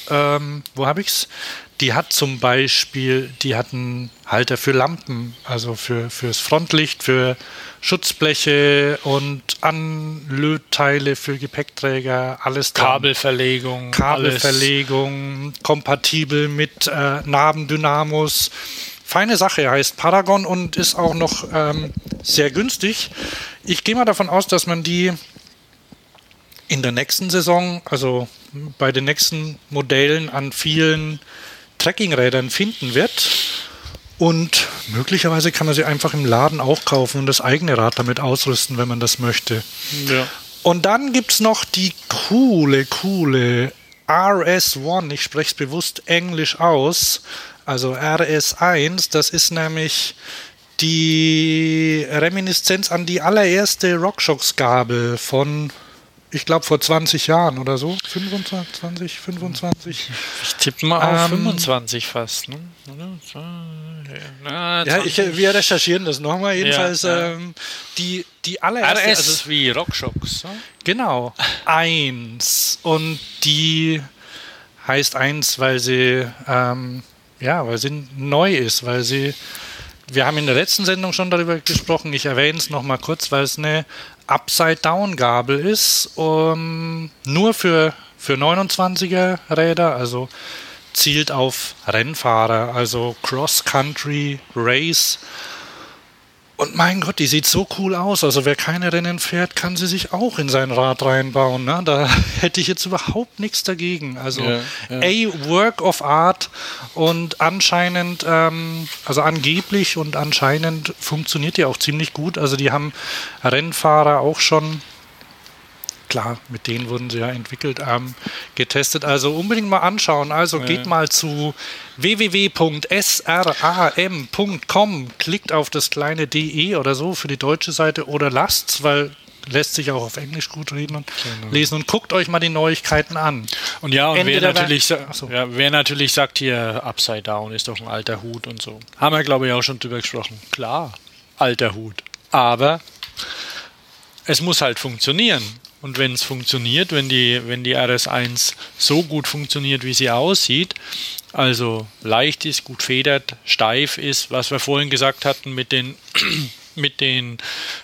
ähm, wo habe ich es? Die hat zum Beispiel, die hat einen Halter für Lampen, also für, fürs Frontlicht, für Schutzbleche und Anlötteile für Gepäckträger, alles dran. Kabelverlegung. Kabelverlegung, alles. kompatibel mit äh, Nabendynamos. Feine Sache, heißt Paragon und ist auch noch ähm, sehr günstig. Ich gehe mal davon aus, dass man die in der nächsten Saison, also bei den nächsten Modellen an vielen Trekkingrädern finden wird. Und möglicherweise kann man sie einfach im Laden auch kaufen und das eigene Rad damit ausrüsten, wenn man das möchte. Ja. Und dann gibt es noch die coole, coole RS1. Ich spreche es bewusst Englisch aus. Also RS1. Das ist nämlich die Reminiszenz an die allererste RockShox-Gabel von ich glaube, vor 20 Jahren oder so. 25, 25. Ich tippe mal auf ähm, 25 fast. Ne? Na, ja, ich, wir recherchieren das nochmal. Jedenfalls ja, ja. Ähm, die, die allererste. RS also, wie Rockshox. Ne? Genau. Eins. Und die heißt eins, weil sie, ähm, ja, weil sie neu ist, weil sie wir haben in der letzten Sendung schon darüber gesprochen. Ich erwähne es nochmal kurz, weil es eine Upside-Down-Gabel ist, um, nur für, für 29er Räder, also zielt auf Rennfahrer, also Cross-Country, Race und mein Gott, die sieht so cool aus. Also wer keine Rennen fährt, kann sie sich auch in sein Rad reinbauen. Ne? Da hätte ich jetzt überhaupt nichts dagegen. Also ja, ja. a Work of Art und anscheinend, ähm, also angeblich und anscheinend funktioniert die auch ziemlich gut. Also die haben Rennfahrer auch schon klar, mit denen wurden sie ja entwickelt, ähm, getestet. Also unbedingt mal anschauen. Also ja. geht mal zu www.sram.com, klickt auf das kleine DE oder so für die deutsche Seite oder lasst's, weil lässt sich auch auf Englisch gut reden und genau. lesen und guckt euch mal die Neuigkeiten an. Und ja, und wer natürlich, so. ja, wer natürlich sagt hier Upside Down ist doch ein alter Hut und so. Haben wir glaube ich auch schon drüber gesprochen. Klar. alter Hut. Aber es muss halt funktionieren. Und wenn es funktioniert, wenn die, wenn die RS1 so gut funktioniert, wie sie aussieht, also leicht ist, gut federt, steif ist, was wir vorhin gesagt hatten mit den, mit den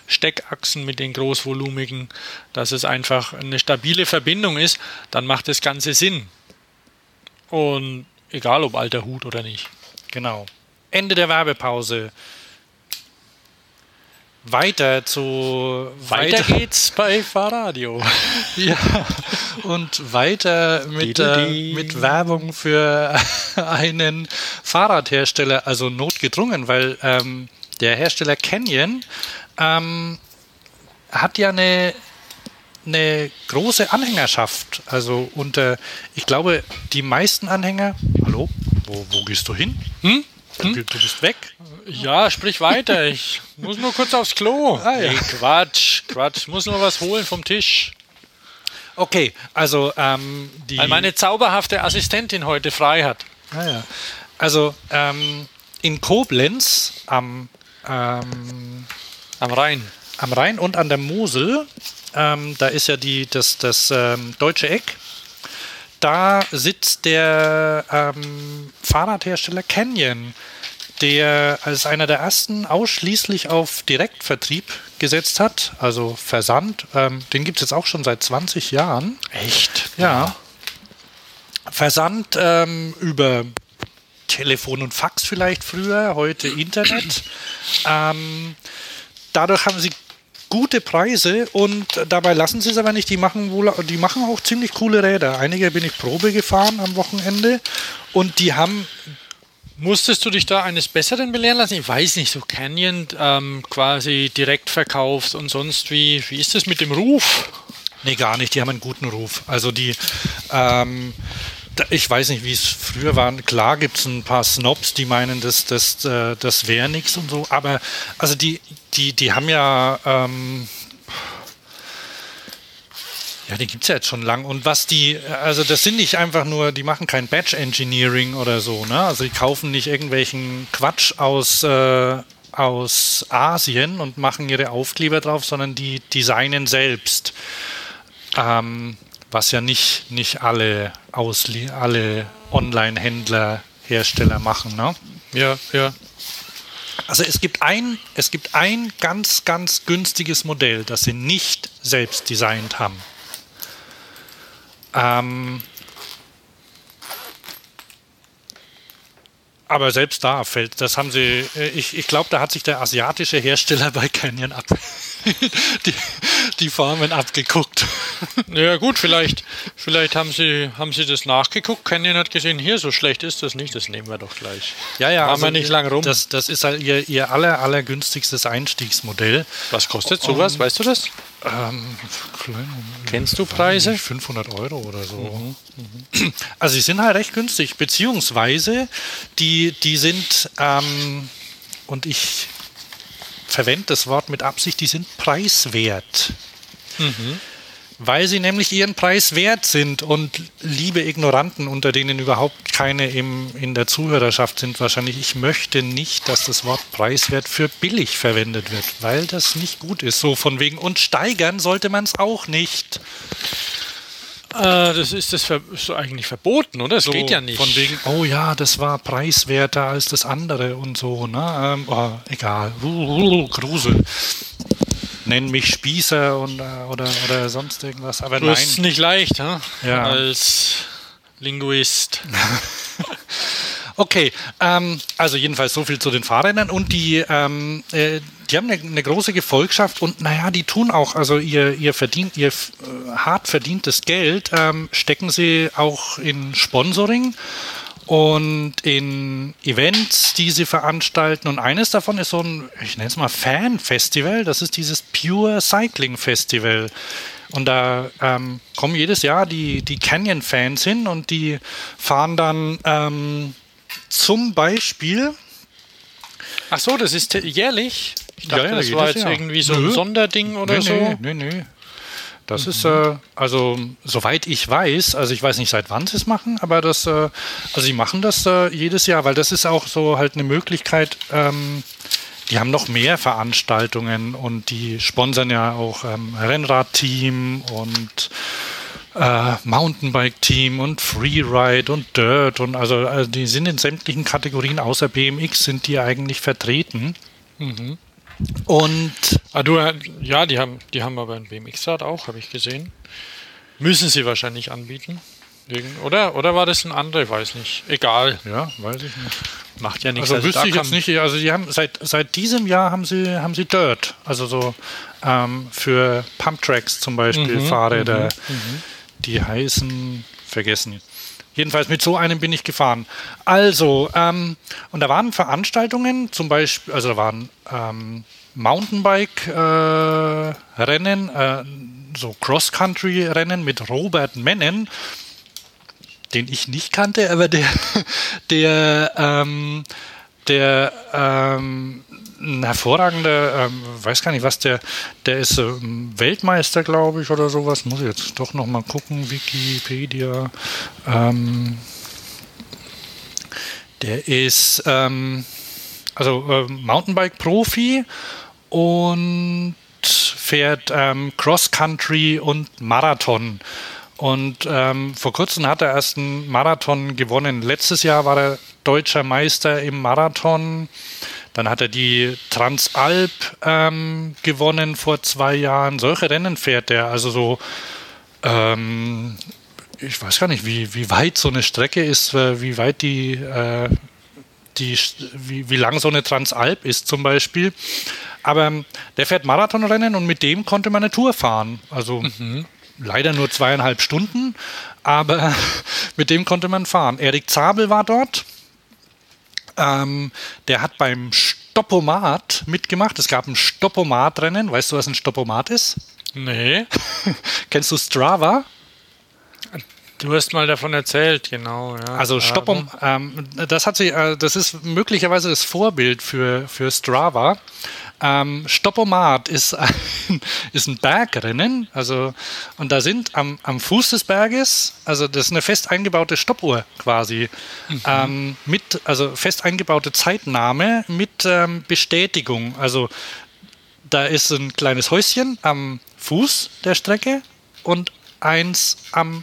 Steckachsen, mit den großvolumigen, dass es einfach eine stabile Verbindung ist, dann macht das Ganze Sinn. Und egal ob alter Hut oder nicht. Genau. Ende der Werbepause. Weiter zu. Weiter, geht's bei Fahrradio. Ja, und weiter mit, äh, mit Werbung für einen Fahrradhersteller, also notgedrungen, weil ähm, der Hersteller Canyon ähm, hat ja eine, eine große Anhängerschaft. Also unter, ich glaube, die meisten Anhänger. Hallo? Wo, wo gehst du hin? Hm? Du, du bist weg? Ja, sprich weiter. Ich muss nur kurz aufs Klo. Ah, ja. Nee, Quatsch, Quatsch. Ich muss nur was holen vom Tisch. Okay, also ähm, die. Weil meine zauberhafte Assistentin heute frei hat. Ah, ja. Also ähm, in Koblenz am, ähm, Am Rhein. am Rhein und an der Mosel, ähm, da ist ja die, das, das ähm, deutsche Eck. Da sitzt der ähm, Fahrradhersteller Canyon, der als einer der ersten ausschließlich auf Direktvertrieb gesetzt hat, also Versand. Ähm, den gibt es jetzt auch schon seit 20 Jahren. Echt? Ja. Versand ähm, über Telefon und Fax vielleicht früher, heute Internet. ähm, dadurch haben sie gute Preise und dabei lassen sie es aber nicht. Die machen wohl, die machen auch ziemlich coole Räder. Einige bin ich Probe gefahren am Wochenende und die haben Musstest du dich da eines Besseren belehren lassen? Ich weiß nicht, so Canyon ähm, quasi direkt verkauft und sonst wie. Wie ist das mit dem Ruf? Nee, gar nicht. Die haben einen guten Ruf. Also die, ähm, ich weiß nicht, wie es früher war. Klar gibt es ein paar Snobs, die meinen, das, das, äh, das wäre nichts und so. Aber also die, die, die haben ja, ähm, ja, die gibt es ja jetzt schon lang. Und was die, also das sind nicht einfach nur, die machen kein Batch Engineering oder so, ne? Also die kaufen nicht irgendwelchen Quatsch aus, äh, aus Asien und machen ihre Aufkleber drauf, sondern die designen selbst. Ähm, was ja nicht, nicht alle, alle Online-Händler, Hersteller machen. Ne? Ja, ja. Also es gibt, ein, es gibt ein ganz, ganz günstiges Modell, das sie nicht selbst designt haben. Ähm, aber selbst da fällt, das haben sie, äh, ich, ich glaube, da hat sich der asiatische Hersteller bei Canyon ab, die, die Formen abgeguckt. Ja gut, vielleicht, vielleicht haben sie, haben sie das nachgeguckt. Canyon hat gesehen, hier so schlecht ist das nicht, das nehmen wir doch gleich. Ja, ja, Machen wir nicht lang rum. Das, das ist halt ihr, ihr aller, allergünstigstes Einstiegsmodell. Was kostet sowas? Weißt du das? Ähm, Kennst du Preise? 500 Euro oder so. Also, sie sind halt recht günstig, beziehungsweise die, die sind, ähm, und ich verwende das Wort mit Absicht, die sind preiswert. Weil sie nämlich ihren Preis wert sind und liebe Ignoranten, unter denen überhaupt keine im, in der Zuhörerschaft sind, wahrscheinlich, ich möchte nicht, dass das Wort preiswert für billig verwendet wird, weil das nicht gut ist. So von wegen, und steigern sollte man es auch nicht. Äh, das ist das ver ist eigentlich verboten, oder? Das So geht ja nicht. Von wegen, oh ja, das war preiswerter als das andere und so, ne? Ähm, oh, egal. Uh, uh, Grusel. Nenn mich Spießer und, äh, oder, oder sonst irgendwas, aber hast es nicht leicht, hm? Ja. als Linguist. Okay, ähm, also jedenfalls so viel zu den Fahrrädern und die, ähm, äh, die haben eine, eine große Gefolgschaft und naja, die tun auch, also ihr, ihr verdient, ihr äh, hart verdientes Geld ähm, stecken sie auch in Sponsoring und in Events, die sie veranstalten. Und eines davon ist so ein, ich nenne es mal Fan-Festival, das ist dieses Pure Cycling Festival. Und da ähm, kommen jedes Jahr die, die Canyon-Fans hin und die fahren dann ähm, zum Beispiel. Ach so, das ist jährlich? Ich dachte, Ja, ja, das war jetzt Jahr. irgendwie so ein Sonderding oder nee, so. Nee, nee, nee. Das ist, äh, also, soweit ich weiß, also ich weiß nicht, seit wann sie es machen, aber das, äh, also sie machen das äh, jedes Jahr, weil das ist auch so halt eine Möglichkeit, ähm, die haben noch mehr Veranstaltungen und die sponsern ja auch ähm, Rennradteam und äh, Mountainbike-Team und Freeride und Dirt und also, also, die sind in sämtlichen Kategorien außer BMX sind die eigentlich vertreten. Mhm. Und ah, du, ja, die haben, die haben aber ein BMX-Rad auch, habe ich gesehen. Müssen sie wahrscheinlich anbieten. Oder? Oder war das ein anderer? Weiß nicht. Egal. Ja, weiß ich nicht. Macht ja nichts. Also, also wüsste ich jetzt nicht. Also die haben seit, seit diesem Jahr haben sie, haben sie Dirt. Also so ähm, für Pumptracks zum Beispiel mhm, Fahrräder. Mhm, mhm, die heißen vergessen. Jedenfalls mit so einem bin ich gefahren. Also, ähm, und da waren Veranstaltungen, zum Beispiel, also da waren ähm, Mountainbike-Rennen, äh, äh, so Cross-Country-Rennen mit Robert Mennen den ich nicht kannte, aber der, der, ähm, der ähm, ein hervorragender, ähm, weiß gar nicht was, der, der ist ähm, Weltmeister, glaube ich, oder sowas. Muss ich jetzt doch noch mal gucken, Wikipedia. Ähm, der ist ähm, also äh, Mountainbike-Profi und fährt ähm, Cross-Country und Marathon. Und ähm, vor kurzem hat er erst einen Marathon gewonnen. Letztes Jahr war er deutscher Meister im Marathon. Dann hat er die Transalp ähm, gewonnen vor zwei Jahren. Solche Rennen fährt er. Also so, ähm, ich weiß gar nicht, wie, wie weit so eine Strecke ist, äh, wie weit die, äh, die wie, wie lang so eine Transalp ist zum Beispiel. Aber ähm, der fährt Marathonrennen und mit dem konnte man eine Tour fahren. Also mhm leider nur zweieinhalb Stunden, aber mit dem konnte man fahren. Erik Zabel war dort. Ähm, der hat beim Stoppomat mitgemacht. Es gab ein Stoppomat-Rennen. Weißt du, was ein Stoppomat ist? Nee. Kennst du Strava? Du hast mal davon erzählt, genau. Ja. Also Stoppom, ähm, das hat sie, äh, das ist möglicherweise das Vorbild für, für Strava. Ähm, Stoppomat ist ein, ist ein Bergrennen, also und da sind am, am Fuß des Berges, also das ist eine fest eingebaute Stoppuhr quasi, mhm. ähm, mit, also fest eingebaute Zeitnahme mit ähm, Bestätigung. Also da ist ein kleines Häuschen am Fuß der Strecke und eins am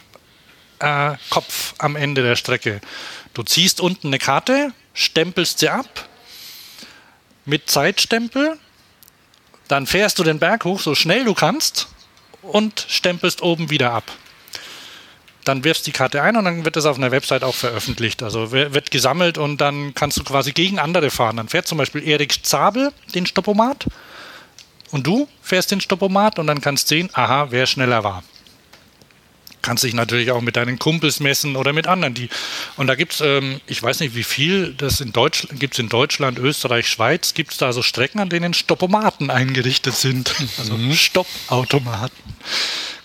äh, Kopf am Ende der Strecke. Du ziehst unten eine Karte, stempelst sie ab mit Zeitstempel dann fährst du den Berg hoch, so schnell du kannst und stempelst oben wieder ab. Dann wirfst die Karte ein und dann wird das auf einer Website auch veröffentlicht. Also wird gesammelt und dann kannst du quasi gegen andere fahren. Dann fährt zum Beispiel Erik Zabel den Stoppomat und du fährst den Stoppomat und dann kannst sehen, aha, wer schneller war kannst dich natürlich auch mit deinen Kumpels messen oder mit anderen. Die, und da gibt es, ähm, ich weiß nicht wie viel, das in Deutschland gibt es in Deutschland, Österreich, Schweiz, gibt es da so Strecken, an denen Stoppomaten eingerichtet sind. Also mhm. Stoppautomaten.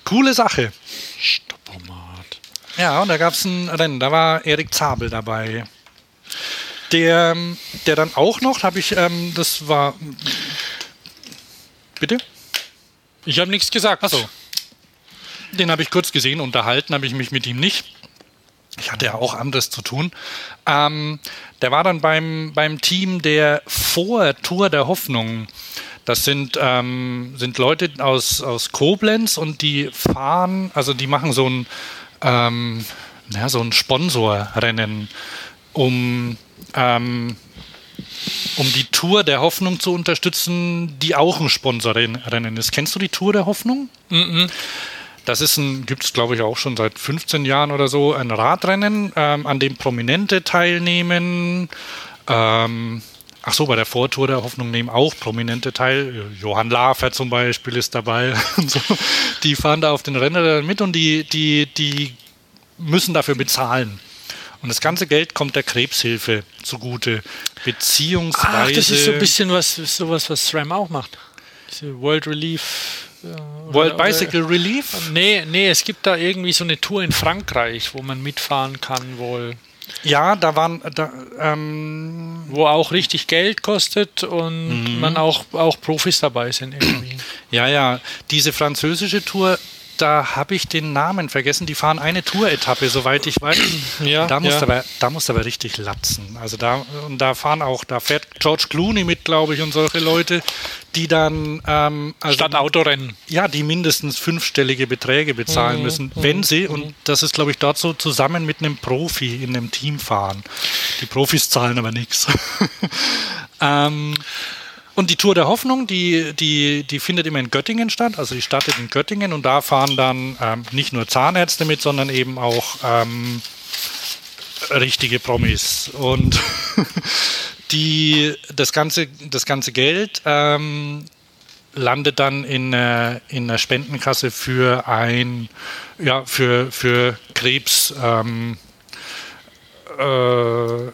Coole Sache. Stoppomat. Ja, und da gab es ein Rennen, da war Erik Zabel dabei. Der, der dann auch noch, habe ich, ähm, das war. Bitte? Ich habe nichts gesagt. Achso. Den habe ich kurz gesehen, unterhalten habe ich mich mit ihm nicht. Ich hatte ja auch anderes zu tun. Ähm, der war dann beim, beim Team der Vor-Tour der Hoffnung. Das sind, ähm, sind Leute aus, aus Koblenz und die fahren, also die machen so ein, ähm, ja, so ein Sponsorrennen, um, ähm, um die Tour der Hoffnung zu unterstützen, die auch ein Sponsorrennen ist. Kennst du die Tour der Hoffnung? Mhm. Das ist ein, gibt es glaube ich auch schon seit 15 Jahren oder so, ein Radrennen, ähm, an dem Prominente teilnehmen. Ähm, ach so, bei der Vortour der Hoffnung nehmen auch Prominente teil. Johann Lafer zum Beispiel ist dabei. so. Die fahren da auf den Rennen mit und die, die, die müssen dafür bezahlen. Und das ganze Geld kommt der Krebshilfe zugute. Beziehungsweise. Ach, das ist so ein bisschen was, sowas, was SRAM auch macht. Diese World Relief World Bicycle Relief? Nee, nee, es gibt da irgendwie so eine Tour in Frankreich, wo man mitfahren kann wohl. Ja, da waren da, ähm wo auch richtig Geld kostet und mhm. man auch, auch Profis dabei sind irgendwie. Ja, ja, diese französische Tour da habe ich den Namen vergessen. Die fahren eine Tour-Etappe, soweit ich weiß. Ja, da musst ja. aber, da musst aber richtig latzen. Also da, und da fahren auch, da fährt George Clooney mit, glaube ich, und solche Leute, die dann ähm, also, Statt Autorennen. ja, die mindestens fünfstellige Beträge bezahlen müssen, wenn sie, und das ist, glaube ich, dort so zusammen mit einem Profi in einem Team fahren. Die Profis zahlen aber nichts. ähm, und die Tour der Hoffnung, die, die, die findet immer in Göttingen statt. Also die startet in Göttingen und da fahren dann ähm, nicht nur Zahnärzte mit, sondern eben auch ähm, richtige Promis. Und die, das, ganze, das ganze Geld ähm, landet dann in, äh, in einer Spendenkasse für ein, ja, für, für Krebs, ähm, äh,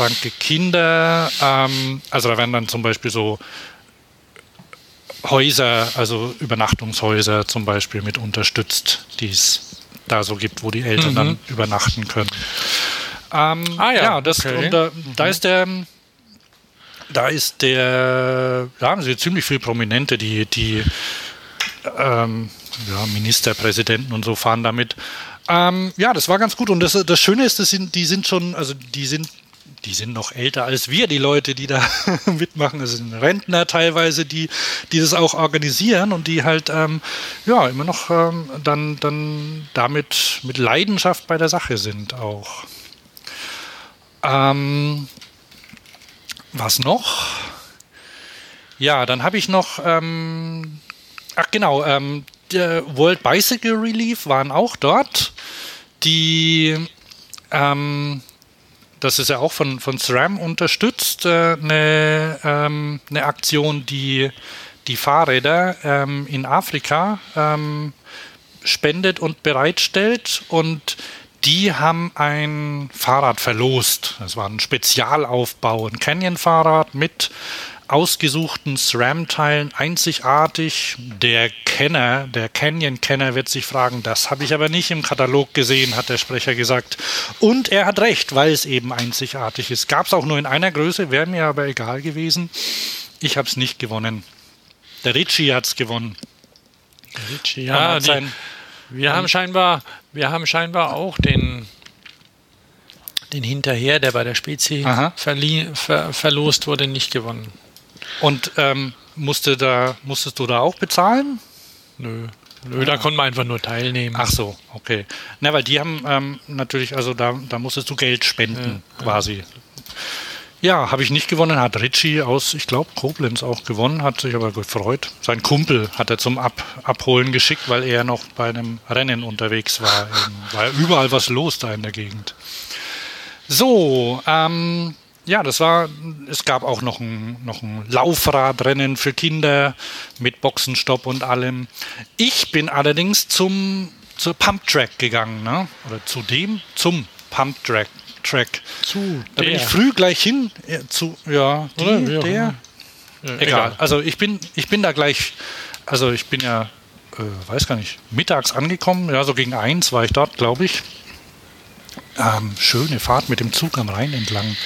krebskranke Kinder. Ähm, also da werden dann zum Beispiel so Häuser, also Übernachtungshäuser zum Beispiel mit unterstützt, die es da so gibt, wo die Eltern dann übernachten können. Ähm, Ah ja, das, okay. und da, da ist der, da ist der, da haben sie ziemlich viele Prominente, die, die ähm, ja, Ministerpräsidenten und so fahren damit. Ähm, ja, das war ganz gut. Und das, das Schöne ist, das sind, die sind schon, also die sind, die sind noch älter als wir, die Leute, die da mitmachen. Das sind Rentner teilweise, die, die das auch organisieren und die halt ähm, ja immer noch ähm, dann, dann damit mit Leidenschaft bei der Sache sind auch. Ähm, was noch? Ja, dann habe ich noch, ähm, ach genau, ähm, der World Bicycle Relief waren auch dort. Die, ähm, das ist ja auch von, von SRAM unterstützt, äh, eine, ähm, eine Aktion, die die Fahrräder ähm, in Afrika ähm, spendet und bereitstellt und die haben ein Fahrrad verlost. Das war ein Spezialaufbau, ein Canyon-Fahrrad mit ausgesuchten SRAM-Teilen, einzigartig. Der Kenner, der Canyon-Kenner wird sich fragen, das habe ich aber nicht im Katalog gesehen, hat der Sprecher gesagt. Und er hat recht, weil es eben einzigartig ist. Gab es auch nur in einer Größe, wäre mir aber egal gewesen. Ich habe es nicht gewonnen. Der Ritchie hat es gewonnen. Er Ja, hat die, sein- wir haben scheinbar, wir haben scheinbar auch den, den hinterher, der bei der Spezi ver, verlost wurde, nicht gewonnen. Und ähm, musste da, musstest du da auch bezahlen? Nö. Nö, da konnte man einfach nur teilnehmen. Ach so, okay. Na, weil die haben ähm, natürlich, also da, da musstest du Geld spenden, quasi. Ja, habe ich nicht gewonnen, hat Ritchie aus, ich glaube, Koblenz auch gewonnen, hat sich aber gefreut. Sein Kumpel hat er zum Ab Abholen geschickt, weil er noch bei einem Rennen unterwegs war. War ja überall was los da in der Gegend. So, ähm, ja, das war, es gab auch noch ein, noch ein Laufradrennen für Kinder mit Boxenstopp und allem. Ich bin allerdings zum, zur Pump Track gegangen, ne? oder zu dem, zum Pump Track. Track. Zu Da bin der. ich früh gleich hin, äh, zu, ja, die, Oder wie auch der, immer. egal. Also ich bin, ich bin da gleich, also ich bin ja, äh, weiß gar nicht, mittags angekommen, ja, so gegen eins war ich dort, glaube ich. Ähm, schöne Fahrt mit dem Zug am Rhein entlang.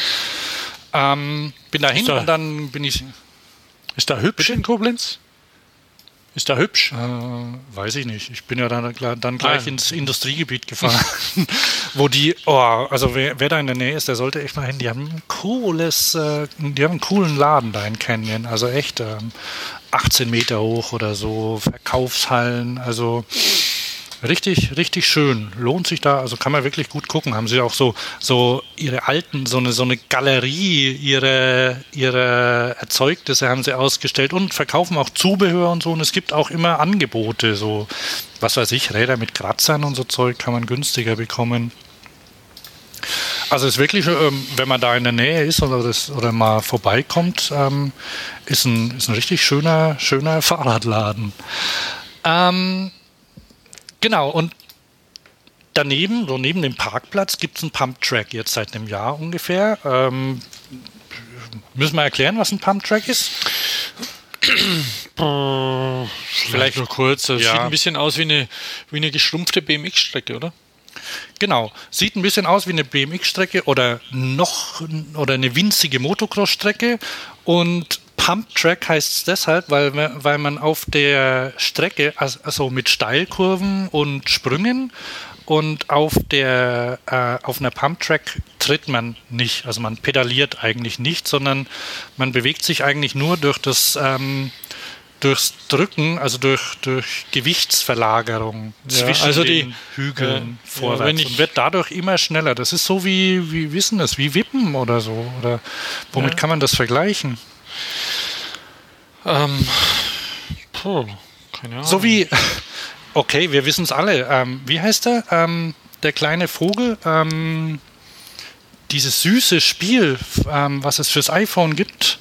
Ähm, bin da hin da- und dann bin ich, Ist da hübsch in Koblenz? Ist da hübsch? äh, weiß ich nicht, ich bin ja dann, dann gleich Ah. ins Industriegebiet gefahren, wo die, oh, also wer, wer da in der Nähe ist, der sollte echt mal hin, die haben ein cooles, äh, die haben einen coolen Laden da in Canyon, also echt ähm, 18 Meter hoch oder so, Verkaufshallen, also Richtig, richtig schön. Lohnt sich da, also kann man wirklich gut gucken. Haben sie auch so, so ihre alten, so eine, so eine Galerie, ihre, ihre Erzeugnisse haben sie ausgestellt und verkaufen auch Zubehör und so. Und es gibt auch immer Angebote, so, was weiß ich, Räder mit Kratzern und so Zeug kann man günstiger bekommen. Also es ist wirklich, ähm, wenn man da in der Nähe ist oder, das, oder mal vorbeikommt, ähm, ist, ein, ist ein richtig schöner, schöner Fahrradladen. Ähm, Genau, und daneben, so neben dem Parkplatz, gibt es einen Pump-Track jetzt seit einem Jahr ungefähr. Ähm, müssen wir erklären, was ein Pump-Track ist? Vielleicht nur kurz. Das Ja. sieht ein bisschen aus wie eine, wie eine geschrumpfte BMX-Strecke, oder? Genau, sieht ein bisschen aus wie eine BMX-Strecke oder noch oder eine winzige Motocross-Strecke und Pump Track heißt es deshalb, weil, weil man auf der Strecke, also mit Steilkurven und Sprüngen und auf der äh, auf einer Pump Track tritt man nicht, also man pedaliert eigentlich nicht, sondern man bewegt sich eigentlich nur durch das ähm, durchs Drücken, also durch, durch Gewichtsverlagerung ja, zwischen also die, den Hügeln äh, vorwärts ja, und wird dadurch immer schneller. Das ist so wie, wie wissen das, wie Wippen oder so. Oder womit ja. kann man das vergleichen? Ähm, puh, keine Ahnung. So wie, okay, wir wissen es alle. Ähm, wie heißt er? Ähm, der kleine Vogel. Ähm, dieses süße Spiel, ähm, was es fürs iPhone gibt,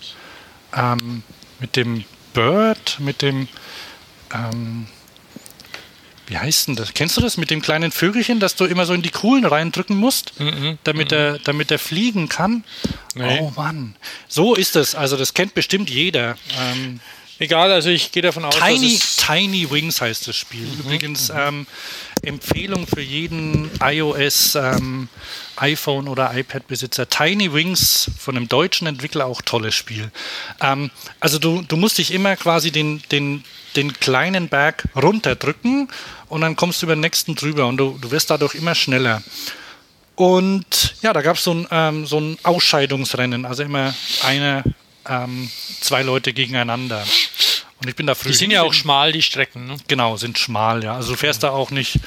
ähm, mit dem Bird, mit dem, wie heißt denn das? Kennst du das mit dem kleinen Vögelchen, das du immer so in die Kuhlen reindrücken musst, mhm, damit, mhm. Er, damit er fliegen kann? Nee. Oh Mann, so ist es. Also das kennt bestimmt jeder. Ähm, Egal, also ich gehe davon aus, Tiny, Tiny Wings heißt das Spiel. Mhm, Übrigens mhm. ähm, Empfehlung für jeden iOS, ähm, iPhone oder iPad-Besitzer. Tiny Wings von einem deutschen Entwickler auch tolles Spiel. Ähm, also du, du musst dich immer quasi den, den, den kleinen Berg runterdrücken und dann kommst du über den nächsten drüber und du, du wirst dadurch immer schneller. Und ja, da gab so es ähm, so ein Ausscheidungsrennen, also immer einer ähm, zwei Leute gegeneinander. Und ich bin da früh. Die sind ja auch schmal, die Strecken. Ne? Genau, sind schmal, ja. Also du fährst da auch nicht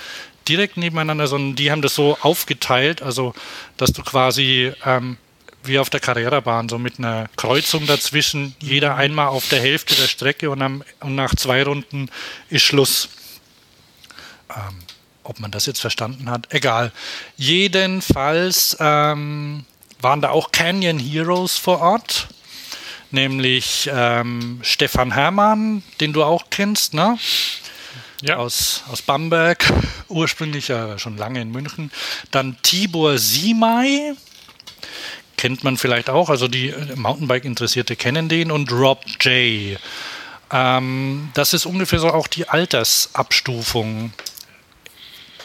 direkt nebeneinander, sondern die haben das so aufgeteilt, also dass du quasi ähm, wie auf der Carrera-Bahn, so mit einer Kreuzung dazwischen, jeder mhm. einmal auf der Hälfte der Strecke und, am, und nach zwei Runden ist Schluss. Ähm, ob man das jetzt verstanden hat, egal. Jedenfalls ähm, waren da auch Canyon Heroes vor Ort nämlich ähm, Stefan Hermann, den du auch kennst, ne? Ja. Aus, aus Bamberg, ursprünglich ja schon lange in München. Dann Tibor Simay, kennt man vielleicht auch, also die äh, Mountainbike-Interessierte kennen den, und Rob J. Ähm, das ist ungefähr so auch die Altersabstufung.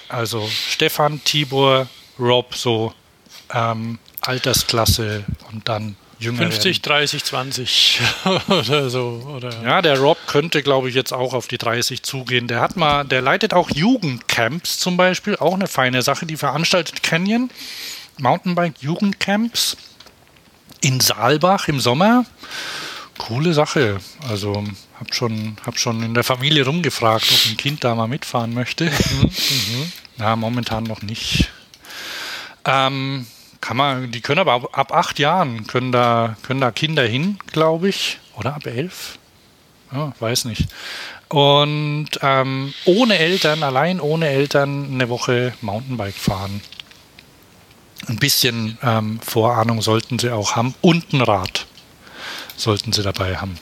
Also Stefan, Tibor, Rob, so ähm, Altersklasse und dann jünger 50, werden. 30, 20 oder so. Oder? Ja, der Rob könnte, glaube ich, jetzt auch auf die 30 zugehen. Der hat mal, der leitet auch Jugendcamps zum Beispiel, auch eine feine Sache, die veranstaltet Canyon. Mountainbike-Jugendcamps in Saalbach im Sommer. Coole Sache. Also habe schon, hab schon in der Familie rumgefragt, ob ein Kind da mal mitfahren möchte. Mhm. mhm. Na, momentan noch nicht. Ähm, kann man, die können aber ab, ab acht Jahren können da, können da Kinder hin, glaube ich. Oder ab elf? Ja, weiß nicht. Und ähm, ohne Eltern, allein ohne Eltern eine Woche Mountainbike fahren. Ein bisschen ähm, Vorahnung sollten sie auch haben und ein Rad sollten sie dabei haben.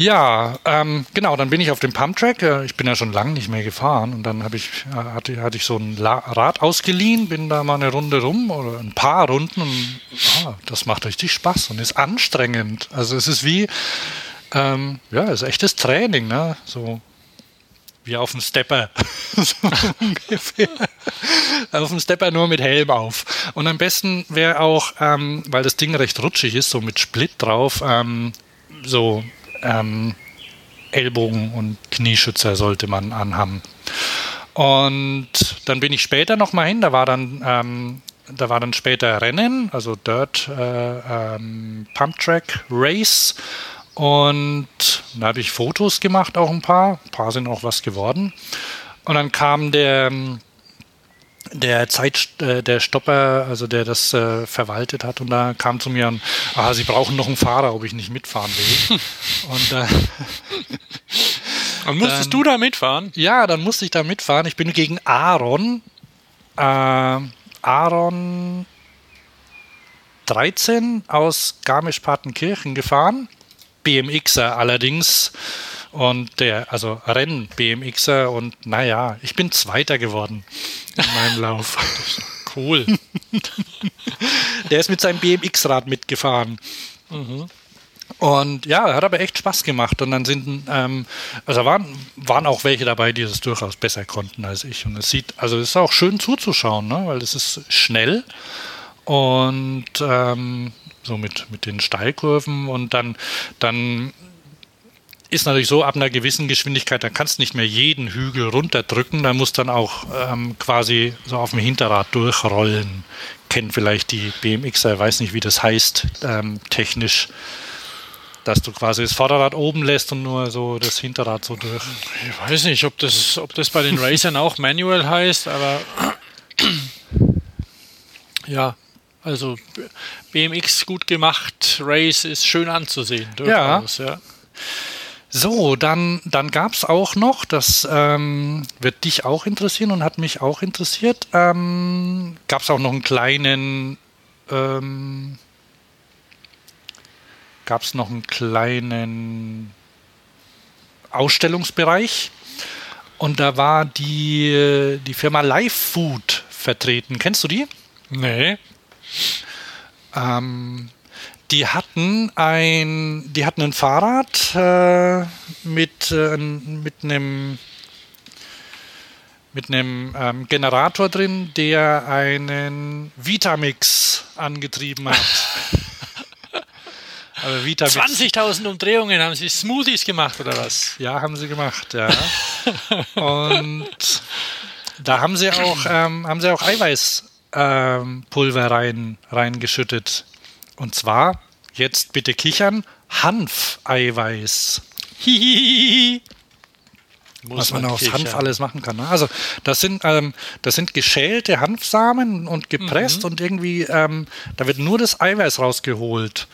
Ja, ähm, genau, dann bin ich auf dem Pumptrack. Äh, ich bin ja schon lange nicht mehr gefahren und dann ich, äh, hatte, hatte ich so ein Rad ausgeliehen, bin da mal eine Runde rum oder ein paar Runden und ah, das macht richtig Spaß und ist anstrengend. Also es ist wie, ähm, ja, es ist echtes Training, ne? So wie auf dem Stepper. so ungefähr. auf dem Stepper nur mit Helm auf. Und am besten wäre auch, ähm, weil das Ding recht rutschig ist, so mit Split drauf, ähm, so ähm, Ellbogen- und Knieschützer sollte man anhaben. Und dann bin ich später nochmal hin, da war dann, ähm, da war dann später Rennen, also Dirt äh, ähm, Pump Track Race. Und da habe ich Fotos gemacht, auch ein paar. Ein paar sind auch was geworden. Und dann kam der, der Zeit, äh, der Stopper, also der das äh, verwaltet hat, und da kam zu mir ah, sie brauchen noch einen Fahrer, ob ich nicht mitfahren will. und, äh, und musstest dann, du da mitfahren? Ja, dann musste ich da mitfahren. Ich bin gegen Aaron, äh, Aaron 13 aus Garmisch-Partenkirchen gefahren. BMXer allerdings und der, also Rennen BMXer und naja, ich bin Zweiter geworden in meinem Lauf. Cool. der ist mit seinem BMX-Rad mitgefahren. Mhm. Und ja, hat aber echt Spaß gemacht. Und dann sind, ähm, also waren, waren auch welche dabei, die das durchaus besser konnten als ich. Und es sieht, also es ist auch schön zuzuschauen, ne? weil es ist schnell und ähm, so mit, mit den Steilkurven und dann, dann ist natürlich so, ab einer gewissen Geschwindigkeit, da kannst du nicht mehr jeden Hügel runterdrücken, da muss dann auch ähm, quasi so auf dem Hinterrad durchrollen. Kennen vielleicht die BMXer, weiß nicht, wie das heißt, ähm, technisch, dass du quasi das Vorderrad oben lässt und nur so das Hinterrad so durch. Ich weiß nicht, ob das, ob das bei den Racern auch manual heißt, aber ja, also BMX gut gemacht, Race ist schön anzusehen. Durchaus, ja. ja. So, dann, dann gab es auch noch, das ähm, wird dich auch interessieren und hat mich auch interessiert, ähm, gab es auch noch einen kleinen, ähm, gab es noch einen kleinen Ausstellungsbereich und da war die, die Firma Live Food vertreten. Kennst du die? Nee. Ähm, die hatten ein, die hatten ein Fahrrad äh, mit, äh, mit einem mit einem ähm, Generator drin, der einen Vitamix angetrieben hat. also Vitamix. 20.000 Umdrehungen haben sie Smoothies gemacht oder was? Ja, haben sie gemacht, ja. Und da haben sie auch, ähm, haben sie auch Eiweißpulver ähm, rein, reingeschüttet. Und zwar, jetzt bitte kichern, Hanfeiweiß. Hihihi. Was man, man aus Hanf alles machen kann. Ne? Also das sind, ähm, das sind geschälte Hanfsamen und gepresst mhm. und irgendwie, ähm, da wird nur das Eiweiß rausgeholt.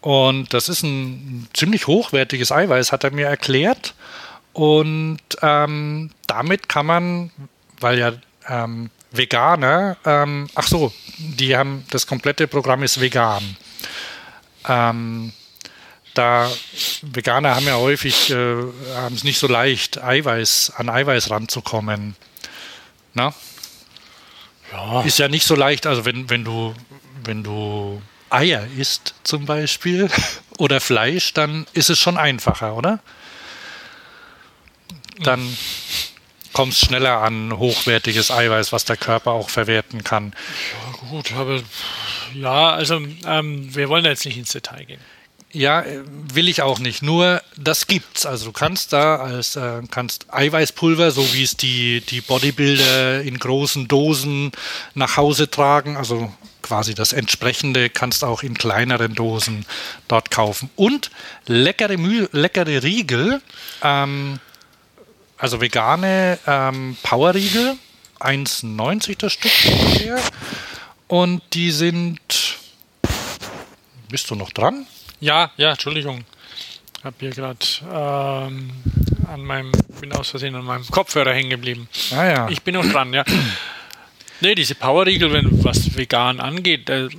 Und das ist ein ziemlich hochwertiges Eiweiß, hat er mir erklärt. Und ähm, damit kann man, weil ja ähm, Veganer, ähm, ach so, die haben, das komplette Programm ist vegan. Ähm, da Veganer haben ja häufig, äh, haben es nicht so leicht, Eiweiß, an Eiweiß ranzukommen. Na? Ja. Ist ja nicht so leicht, also wenn, wenn du, wenn du Eier isst zum Beispiel oder Fleisch, dann ist es schon einfacher, oder? Dann kommst schneller an hochwertiges Eiweiß, was der Körper auch verwerten kann. Ja, gut, aber ja, also ähm, wir wollen jetzt nicht ins Detail gehen. Ja, will ich auch nicht. Nur das gibt's. Also du kannst da als äh, kannst Eiweißpulver, so wie es die die Bodybuilder in großen Dosen nach Hause tragen, also quasi das entsprechende kannst auch in kleineren Dosen dort kaufen. Und leckere Mühl, leckere Riegel, ähm, also vegane ähm, Powerriegel, 1,90 das Stück ungefähr. Und die sind. Bist du noch dran? Ja, ja, Entschuldigung. Ich habe hier gerade ähm, an meinem, bin aus Versehen an meinem Kopfhörer hängen geblieben. Ah, ja. Ich bin noch dran, ja. Nee, diese Powerriegel, wenn was vegan angeht, äh, äh,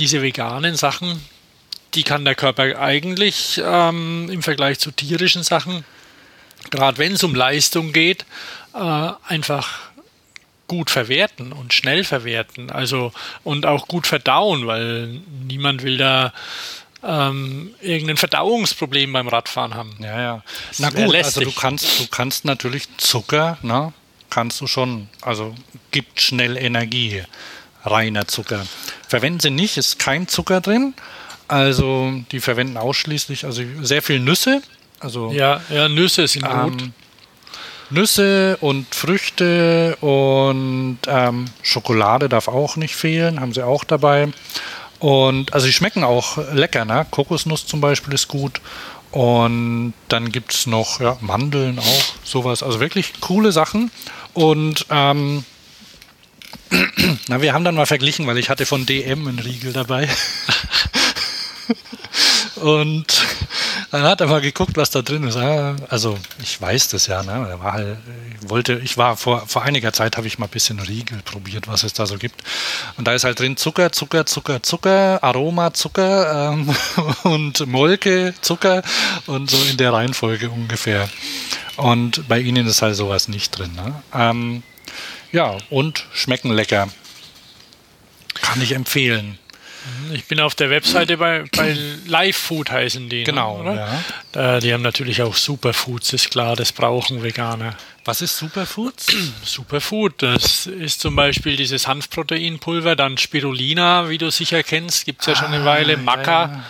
diese veganen Sachen, die kann der Körper eigentlich ähm, im Vergleich zu tierischen Sachen, gerade wenn es um Leistung geht, äh, einfach gut verwerten und schnell verwerten. Also und auch gut verdauen, weil niemand will da ähm, irgendein Verdauungsproblem beim Radfahren haben. Ja, ja. Na gut, also du kannst, du kannst natürlich Zucker, ne? Kannst du schon, also gibt schnell Energie. Reiner Zucker. Verwenden sie nicht, ist kein Zucker drin. Also die verwenden ausschließlich, also sehr viel Nüsse. Also, ja, ja, Nüsse sind ähm, gut. Nüsse und Früchte und ähm, Schokolade darf auch nicht fehlen, haben sie auch dabei. Und also die schmecken auch lecker, ne? Kokosnuss zum Beispiel ist gut. Und dann gibt es noch ja, Mandeln auch, sowas. Also wirklich coole Sachen. Und ähm, na, wir haben dann mal verglichen, weil ich hatte von DM einen Riegel dabei. Und dann hat er mal geguckt, was da drin ist. Also ich weiß das ja. Ne? Er war halt, ich wollte, ich war vor, vor einiger Zeit habe ich mal ein bisschen Riegel probiert, was es da so gibt. Und da ist halt drin Zucker, Zucker, Zucker, Zucker, Aroma, Zucker ähm, und Molke, Zucker und so in der Reihenfolge ungefähr. Und bei ihnen ist halt sowas nicht drin. Ne? Ähm, ja, und schmecken lecker. Kann ich empfehlen. Ich bin auf der Webseite bei, bei Live Food heißen die. ne, Genau, oder? ja. Die haben natürlich auch Superfoods, ist klar, das brauchen Veganer. Was ist Superfoods? Superfood, das ist zum Beispiel dieses Hanfproteinpulver, dann Spirulina, wie du sicher kennst, gibt es ja schon eine Weile, Maca,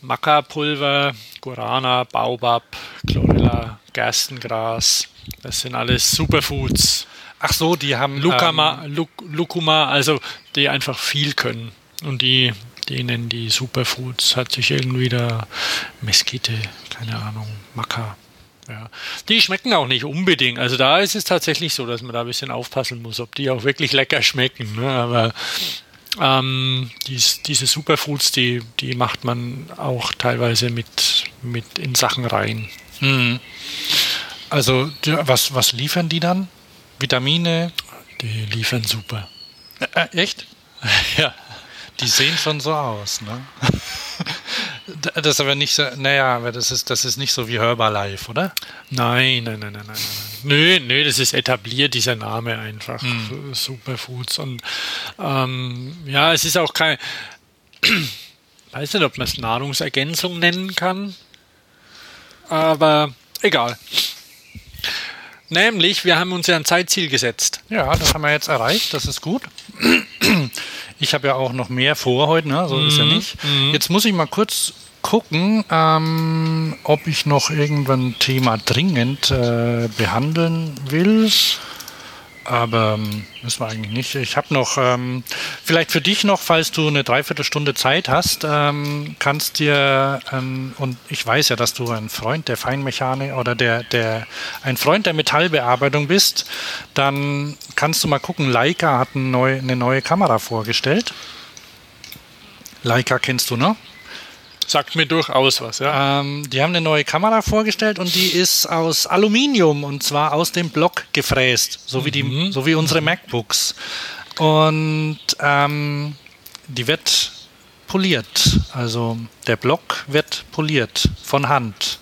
Maca-Pulver, Guarana, Baobab, Chlorella, Gerstengras, das sind alles Superfoods. Ach so, die haben Lucama, Luc, Lucuma, also die einfach viel können. Und die, nennen die Superfoods, hat sich irgendwie da Mesquite, keine Ahnung, Maca. Ja. Die schmecken auch nicht unbedingt. Also da ist es tatsächlich so, dass man da ein bisschen aufpassen muss, ob die auch wirklich lecker schmecken. Ne? Aber ähm, dies, diese Superfoods, die, die macht man auch teilweise mit, mit in Sachen rein. Ähm, also was, was liefern die dann? Vitamine? Die liefern super. Äh, echt? Ja. Die sehen schon so aus, ne? Das ist aber nicht so, naja, aber das ist, das ist nicht so wie Herbalife, oder? Nein, nein, nein, nein, nein, nein. Nö, nö, das ist etabliert, dieser Name einfach. Superfoods. Und ähm, ja, es ist auch kein. weiß nicht, ob man es Nahrungsergänzung nennen kann. Aber egal. Nämlich, wir haben uns ja ein Zeitziel gesetzt. Ja, das haben wir jetzt erreicht, das ist gut. Ich habe ja auch noch mehr vor heute, ne? so ist ja nicht. Jetzt muss ich mal kurz gucken, ähm, ob ich noch irgendwann Thema dringend äh, behandeln will. Aber ähm, müssen wir eigentlich nicht. Ich habe noch, ähm, vielleicht für dich noch, falls du eine Dreiviertelstunde Zeit hast, ähm, kannst dir, ähm, und ich weiß ja, dass du ein Freund der Feinmechanik oder der, der, ein Freund der Metallbearbeitung bist, dann kannst du mal gucken, Leica hat ein neu, eine neue Kamera vorgestellt. Leica kennst du, ne? Sagt mir durchaus was, ja. Ähm, die haben eine neue Kamera vorgestellt und die ist aus Aluminium und zwar aus dem Block gefräst, so wie, die, so wie unsere MacBooks. Und ähm, die wird poliert. Also der Block wird poliert von Hand.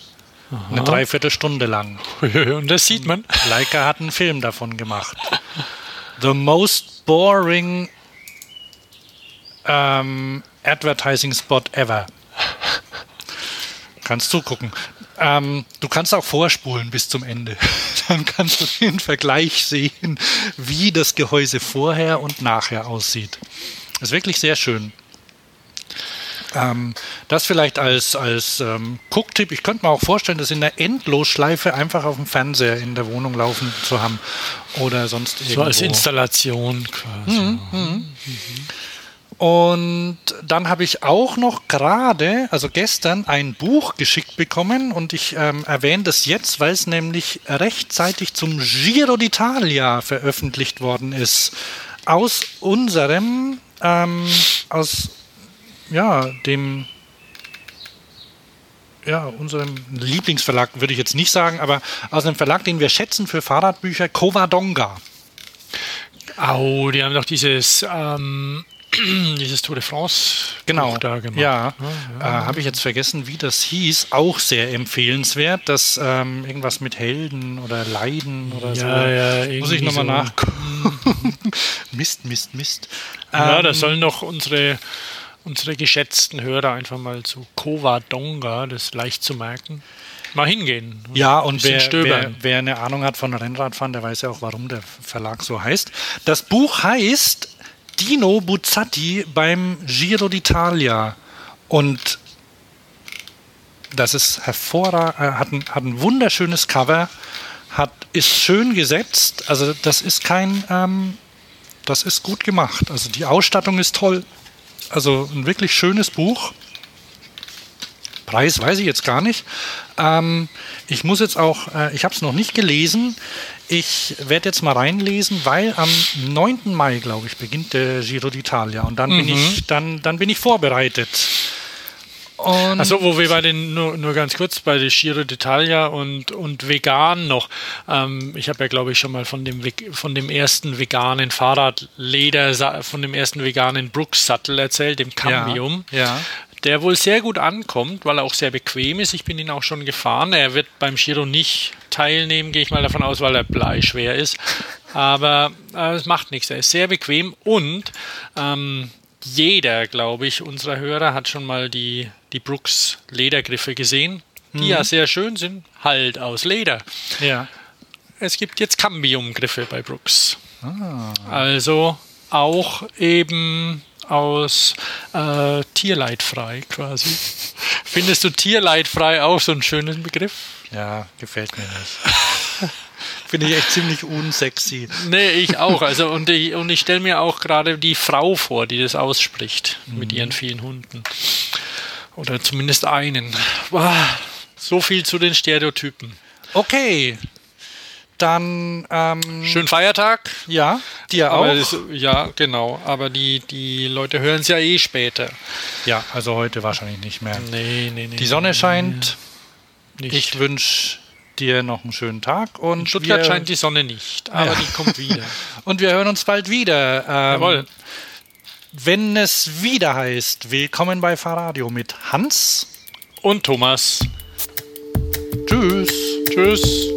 Eine Dreiviertelstunde lang. Und das sieht man. Leica hat einen Film davon gemacht. The most boring ähm, advertising spot ever. Kannst du gucken. Ähm, du kannst auch vorspulen bis zum Ende. Dann kannst du den Vergleich sehen, wie das Gehäuse vorher und nachher aussieht. Ist wirklich sehr schön. Ähm, das vielleicht als, als ähm, Gucktipp. Ich könnte mir auch vorstellen, das in der Endlosschleife einfach auf dem Fernseher in der Wohnung laufen zu haben. Oder sonst irgendwo. So als Installation quasi. Und dann habe ich auch noch gerade, also gestern, ein Buch geschickt bekommen und ich ähm, erwähne das jetzt, weil es nämlich rechtzeitig zum Giro d'Italia veröffentlicht worden ist. Aus unserem, ähm, aus, ja, dem, ja, unserem Lieblingsverlag würde ich jetzt nicht sagen, aber aus einem Verlag, den wir schätzen für Fahrradbücher, Covadonga. Au, die haben doch dieses, ähm, dieses Tour de France Genau, da gemacht. ja. Äh, Habe ich jetzt vergessen, wie das hieß. Auch sehr empfehlenswert. Das ähm, irgendwas mit Helden oder Leiden oder so. Ja, ja, Muss ich nochmal so. nachgucken. Mist, Mist, Mist. Ja, Ähm, da sollen doch unsere, unsere geschätzten Hörer einfach mal zu Covadonga, das ist leicht zu merken, mal hingehen. Ja, und wer, wer, wer eine Ahnung hat von Rennradfahren, der weiß ja auch, warum der Verlag so heißt. Das Buch heißt Dino Buzzati beim Giro d'Italia. Und das ist hervorragend, äh, hat, ein, hat ein wunderschönes Cover, hat, ist schön gesetzt. Also das ist kein, ähm, das ist gut gemacht. Also die Ausstattung ist toll. Also ein wirklich schönes Buch. Preis weiß ich jetzt gar nicht. Ähm, ich muss jetzt auch, äh, ich habe es noch nicht gelesen. Ich werde jetzt mal reinlesen, weil am 9. Mai, glaube ich, beginnt der Giro d'Italia und dann bin ich, dann, dann bin ich vorbereitet. Achso, wo wir bei den, nur, nur ganz kurz, bei der Giro d'Italia und, und vegan noch. Ähm, ich habe ja, glaube ich, schon mal von dem, von dem ersten veganen Fahrradleder, von dem ersten veganen Brooks-Sattel erzählt, dem Cambium. Ja. Der wohl sehr gut ankommt, weil er auch sehr bequem ist. Ich bin ihn auch schon gefahren. Er wird beim Giro nicht teilnehmen, gehe ich mal davon aus, weil er bleischwer ist. Aber äh, es macht nichts. Er ist sehr bequem und ähm, jeder, glaube ich, unserer Hörer hat schon mal die, die Brooks Ledergriffe gesehen, die Mhm. ja sehr schön sind, halt aus Leder. Ja. Es gibt jetzt Cambium-Griffe bei Brooks. Ah. Also auch eben aus äh, tierleidfrei quasi. Findest du tierleidfrei auch so einen schönen Begriff? Ja, gefällt mir nicht. Finde ich echt ziemlich unsexy. Nee, ich auch. Also und ich, und ich stelle mir auch gerade die Frau vor, die das ausspricht mit ihren vielen Hunden. Oder zumindest einen. Wow, so viel zu den Stereotypen. Okay. Dann, ähm, Schönen Feiertag. ja, dir Aber auch. das, ja, genau. Aber die, die Leute hören es ja eh später. ja, also heute wahrscheinlich nicht mehr. Nee, nee, nee. Die Sonne scheint. nicht. Ich wünsche dir noch einen schönen Tag. Und In Stuttgart scheint die Sonne nicht, aber Ja. die kommt wieder. Und wir hören uns bald wieder. Ähm, Jawohl. Wenn es wieder heißt, willkommen bei Fahrradio mit Hans. Und Thomas. Tschüss. Tschüss.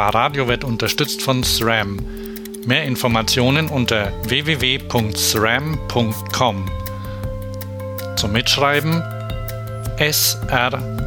Fahrradio wird unterstützt von SRAM. Mehr Informationen unter www.sram.com. Zum Mitschreiben sram.com.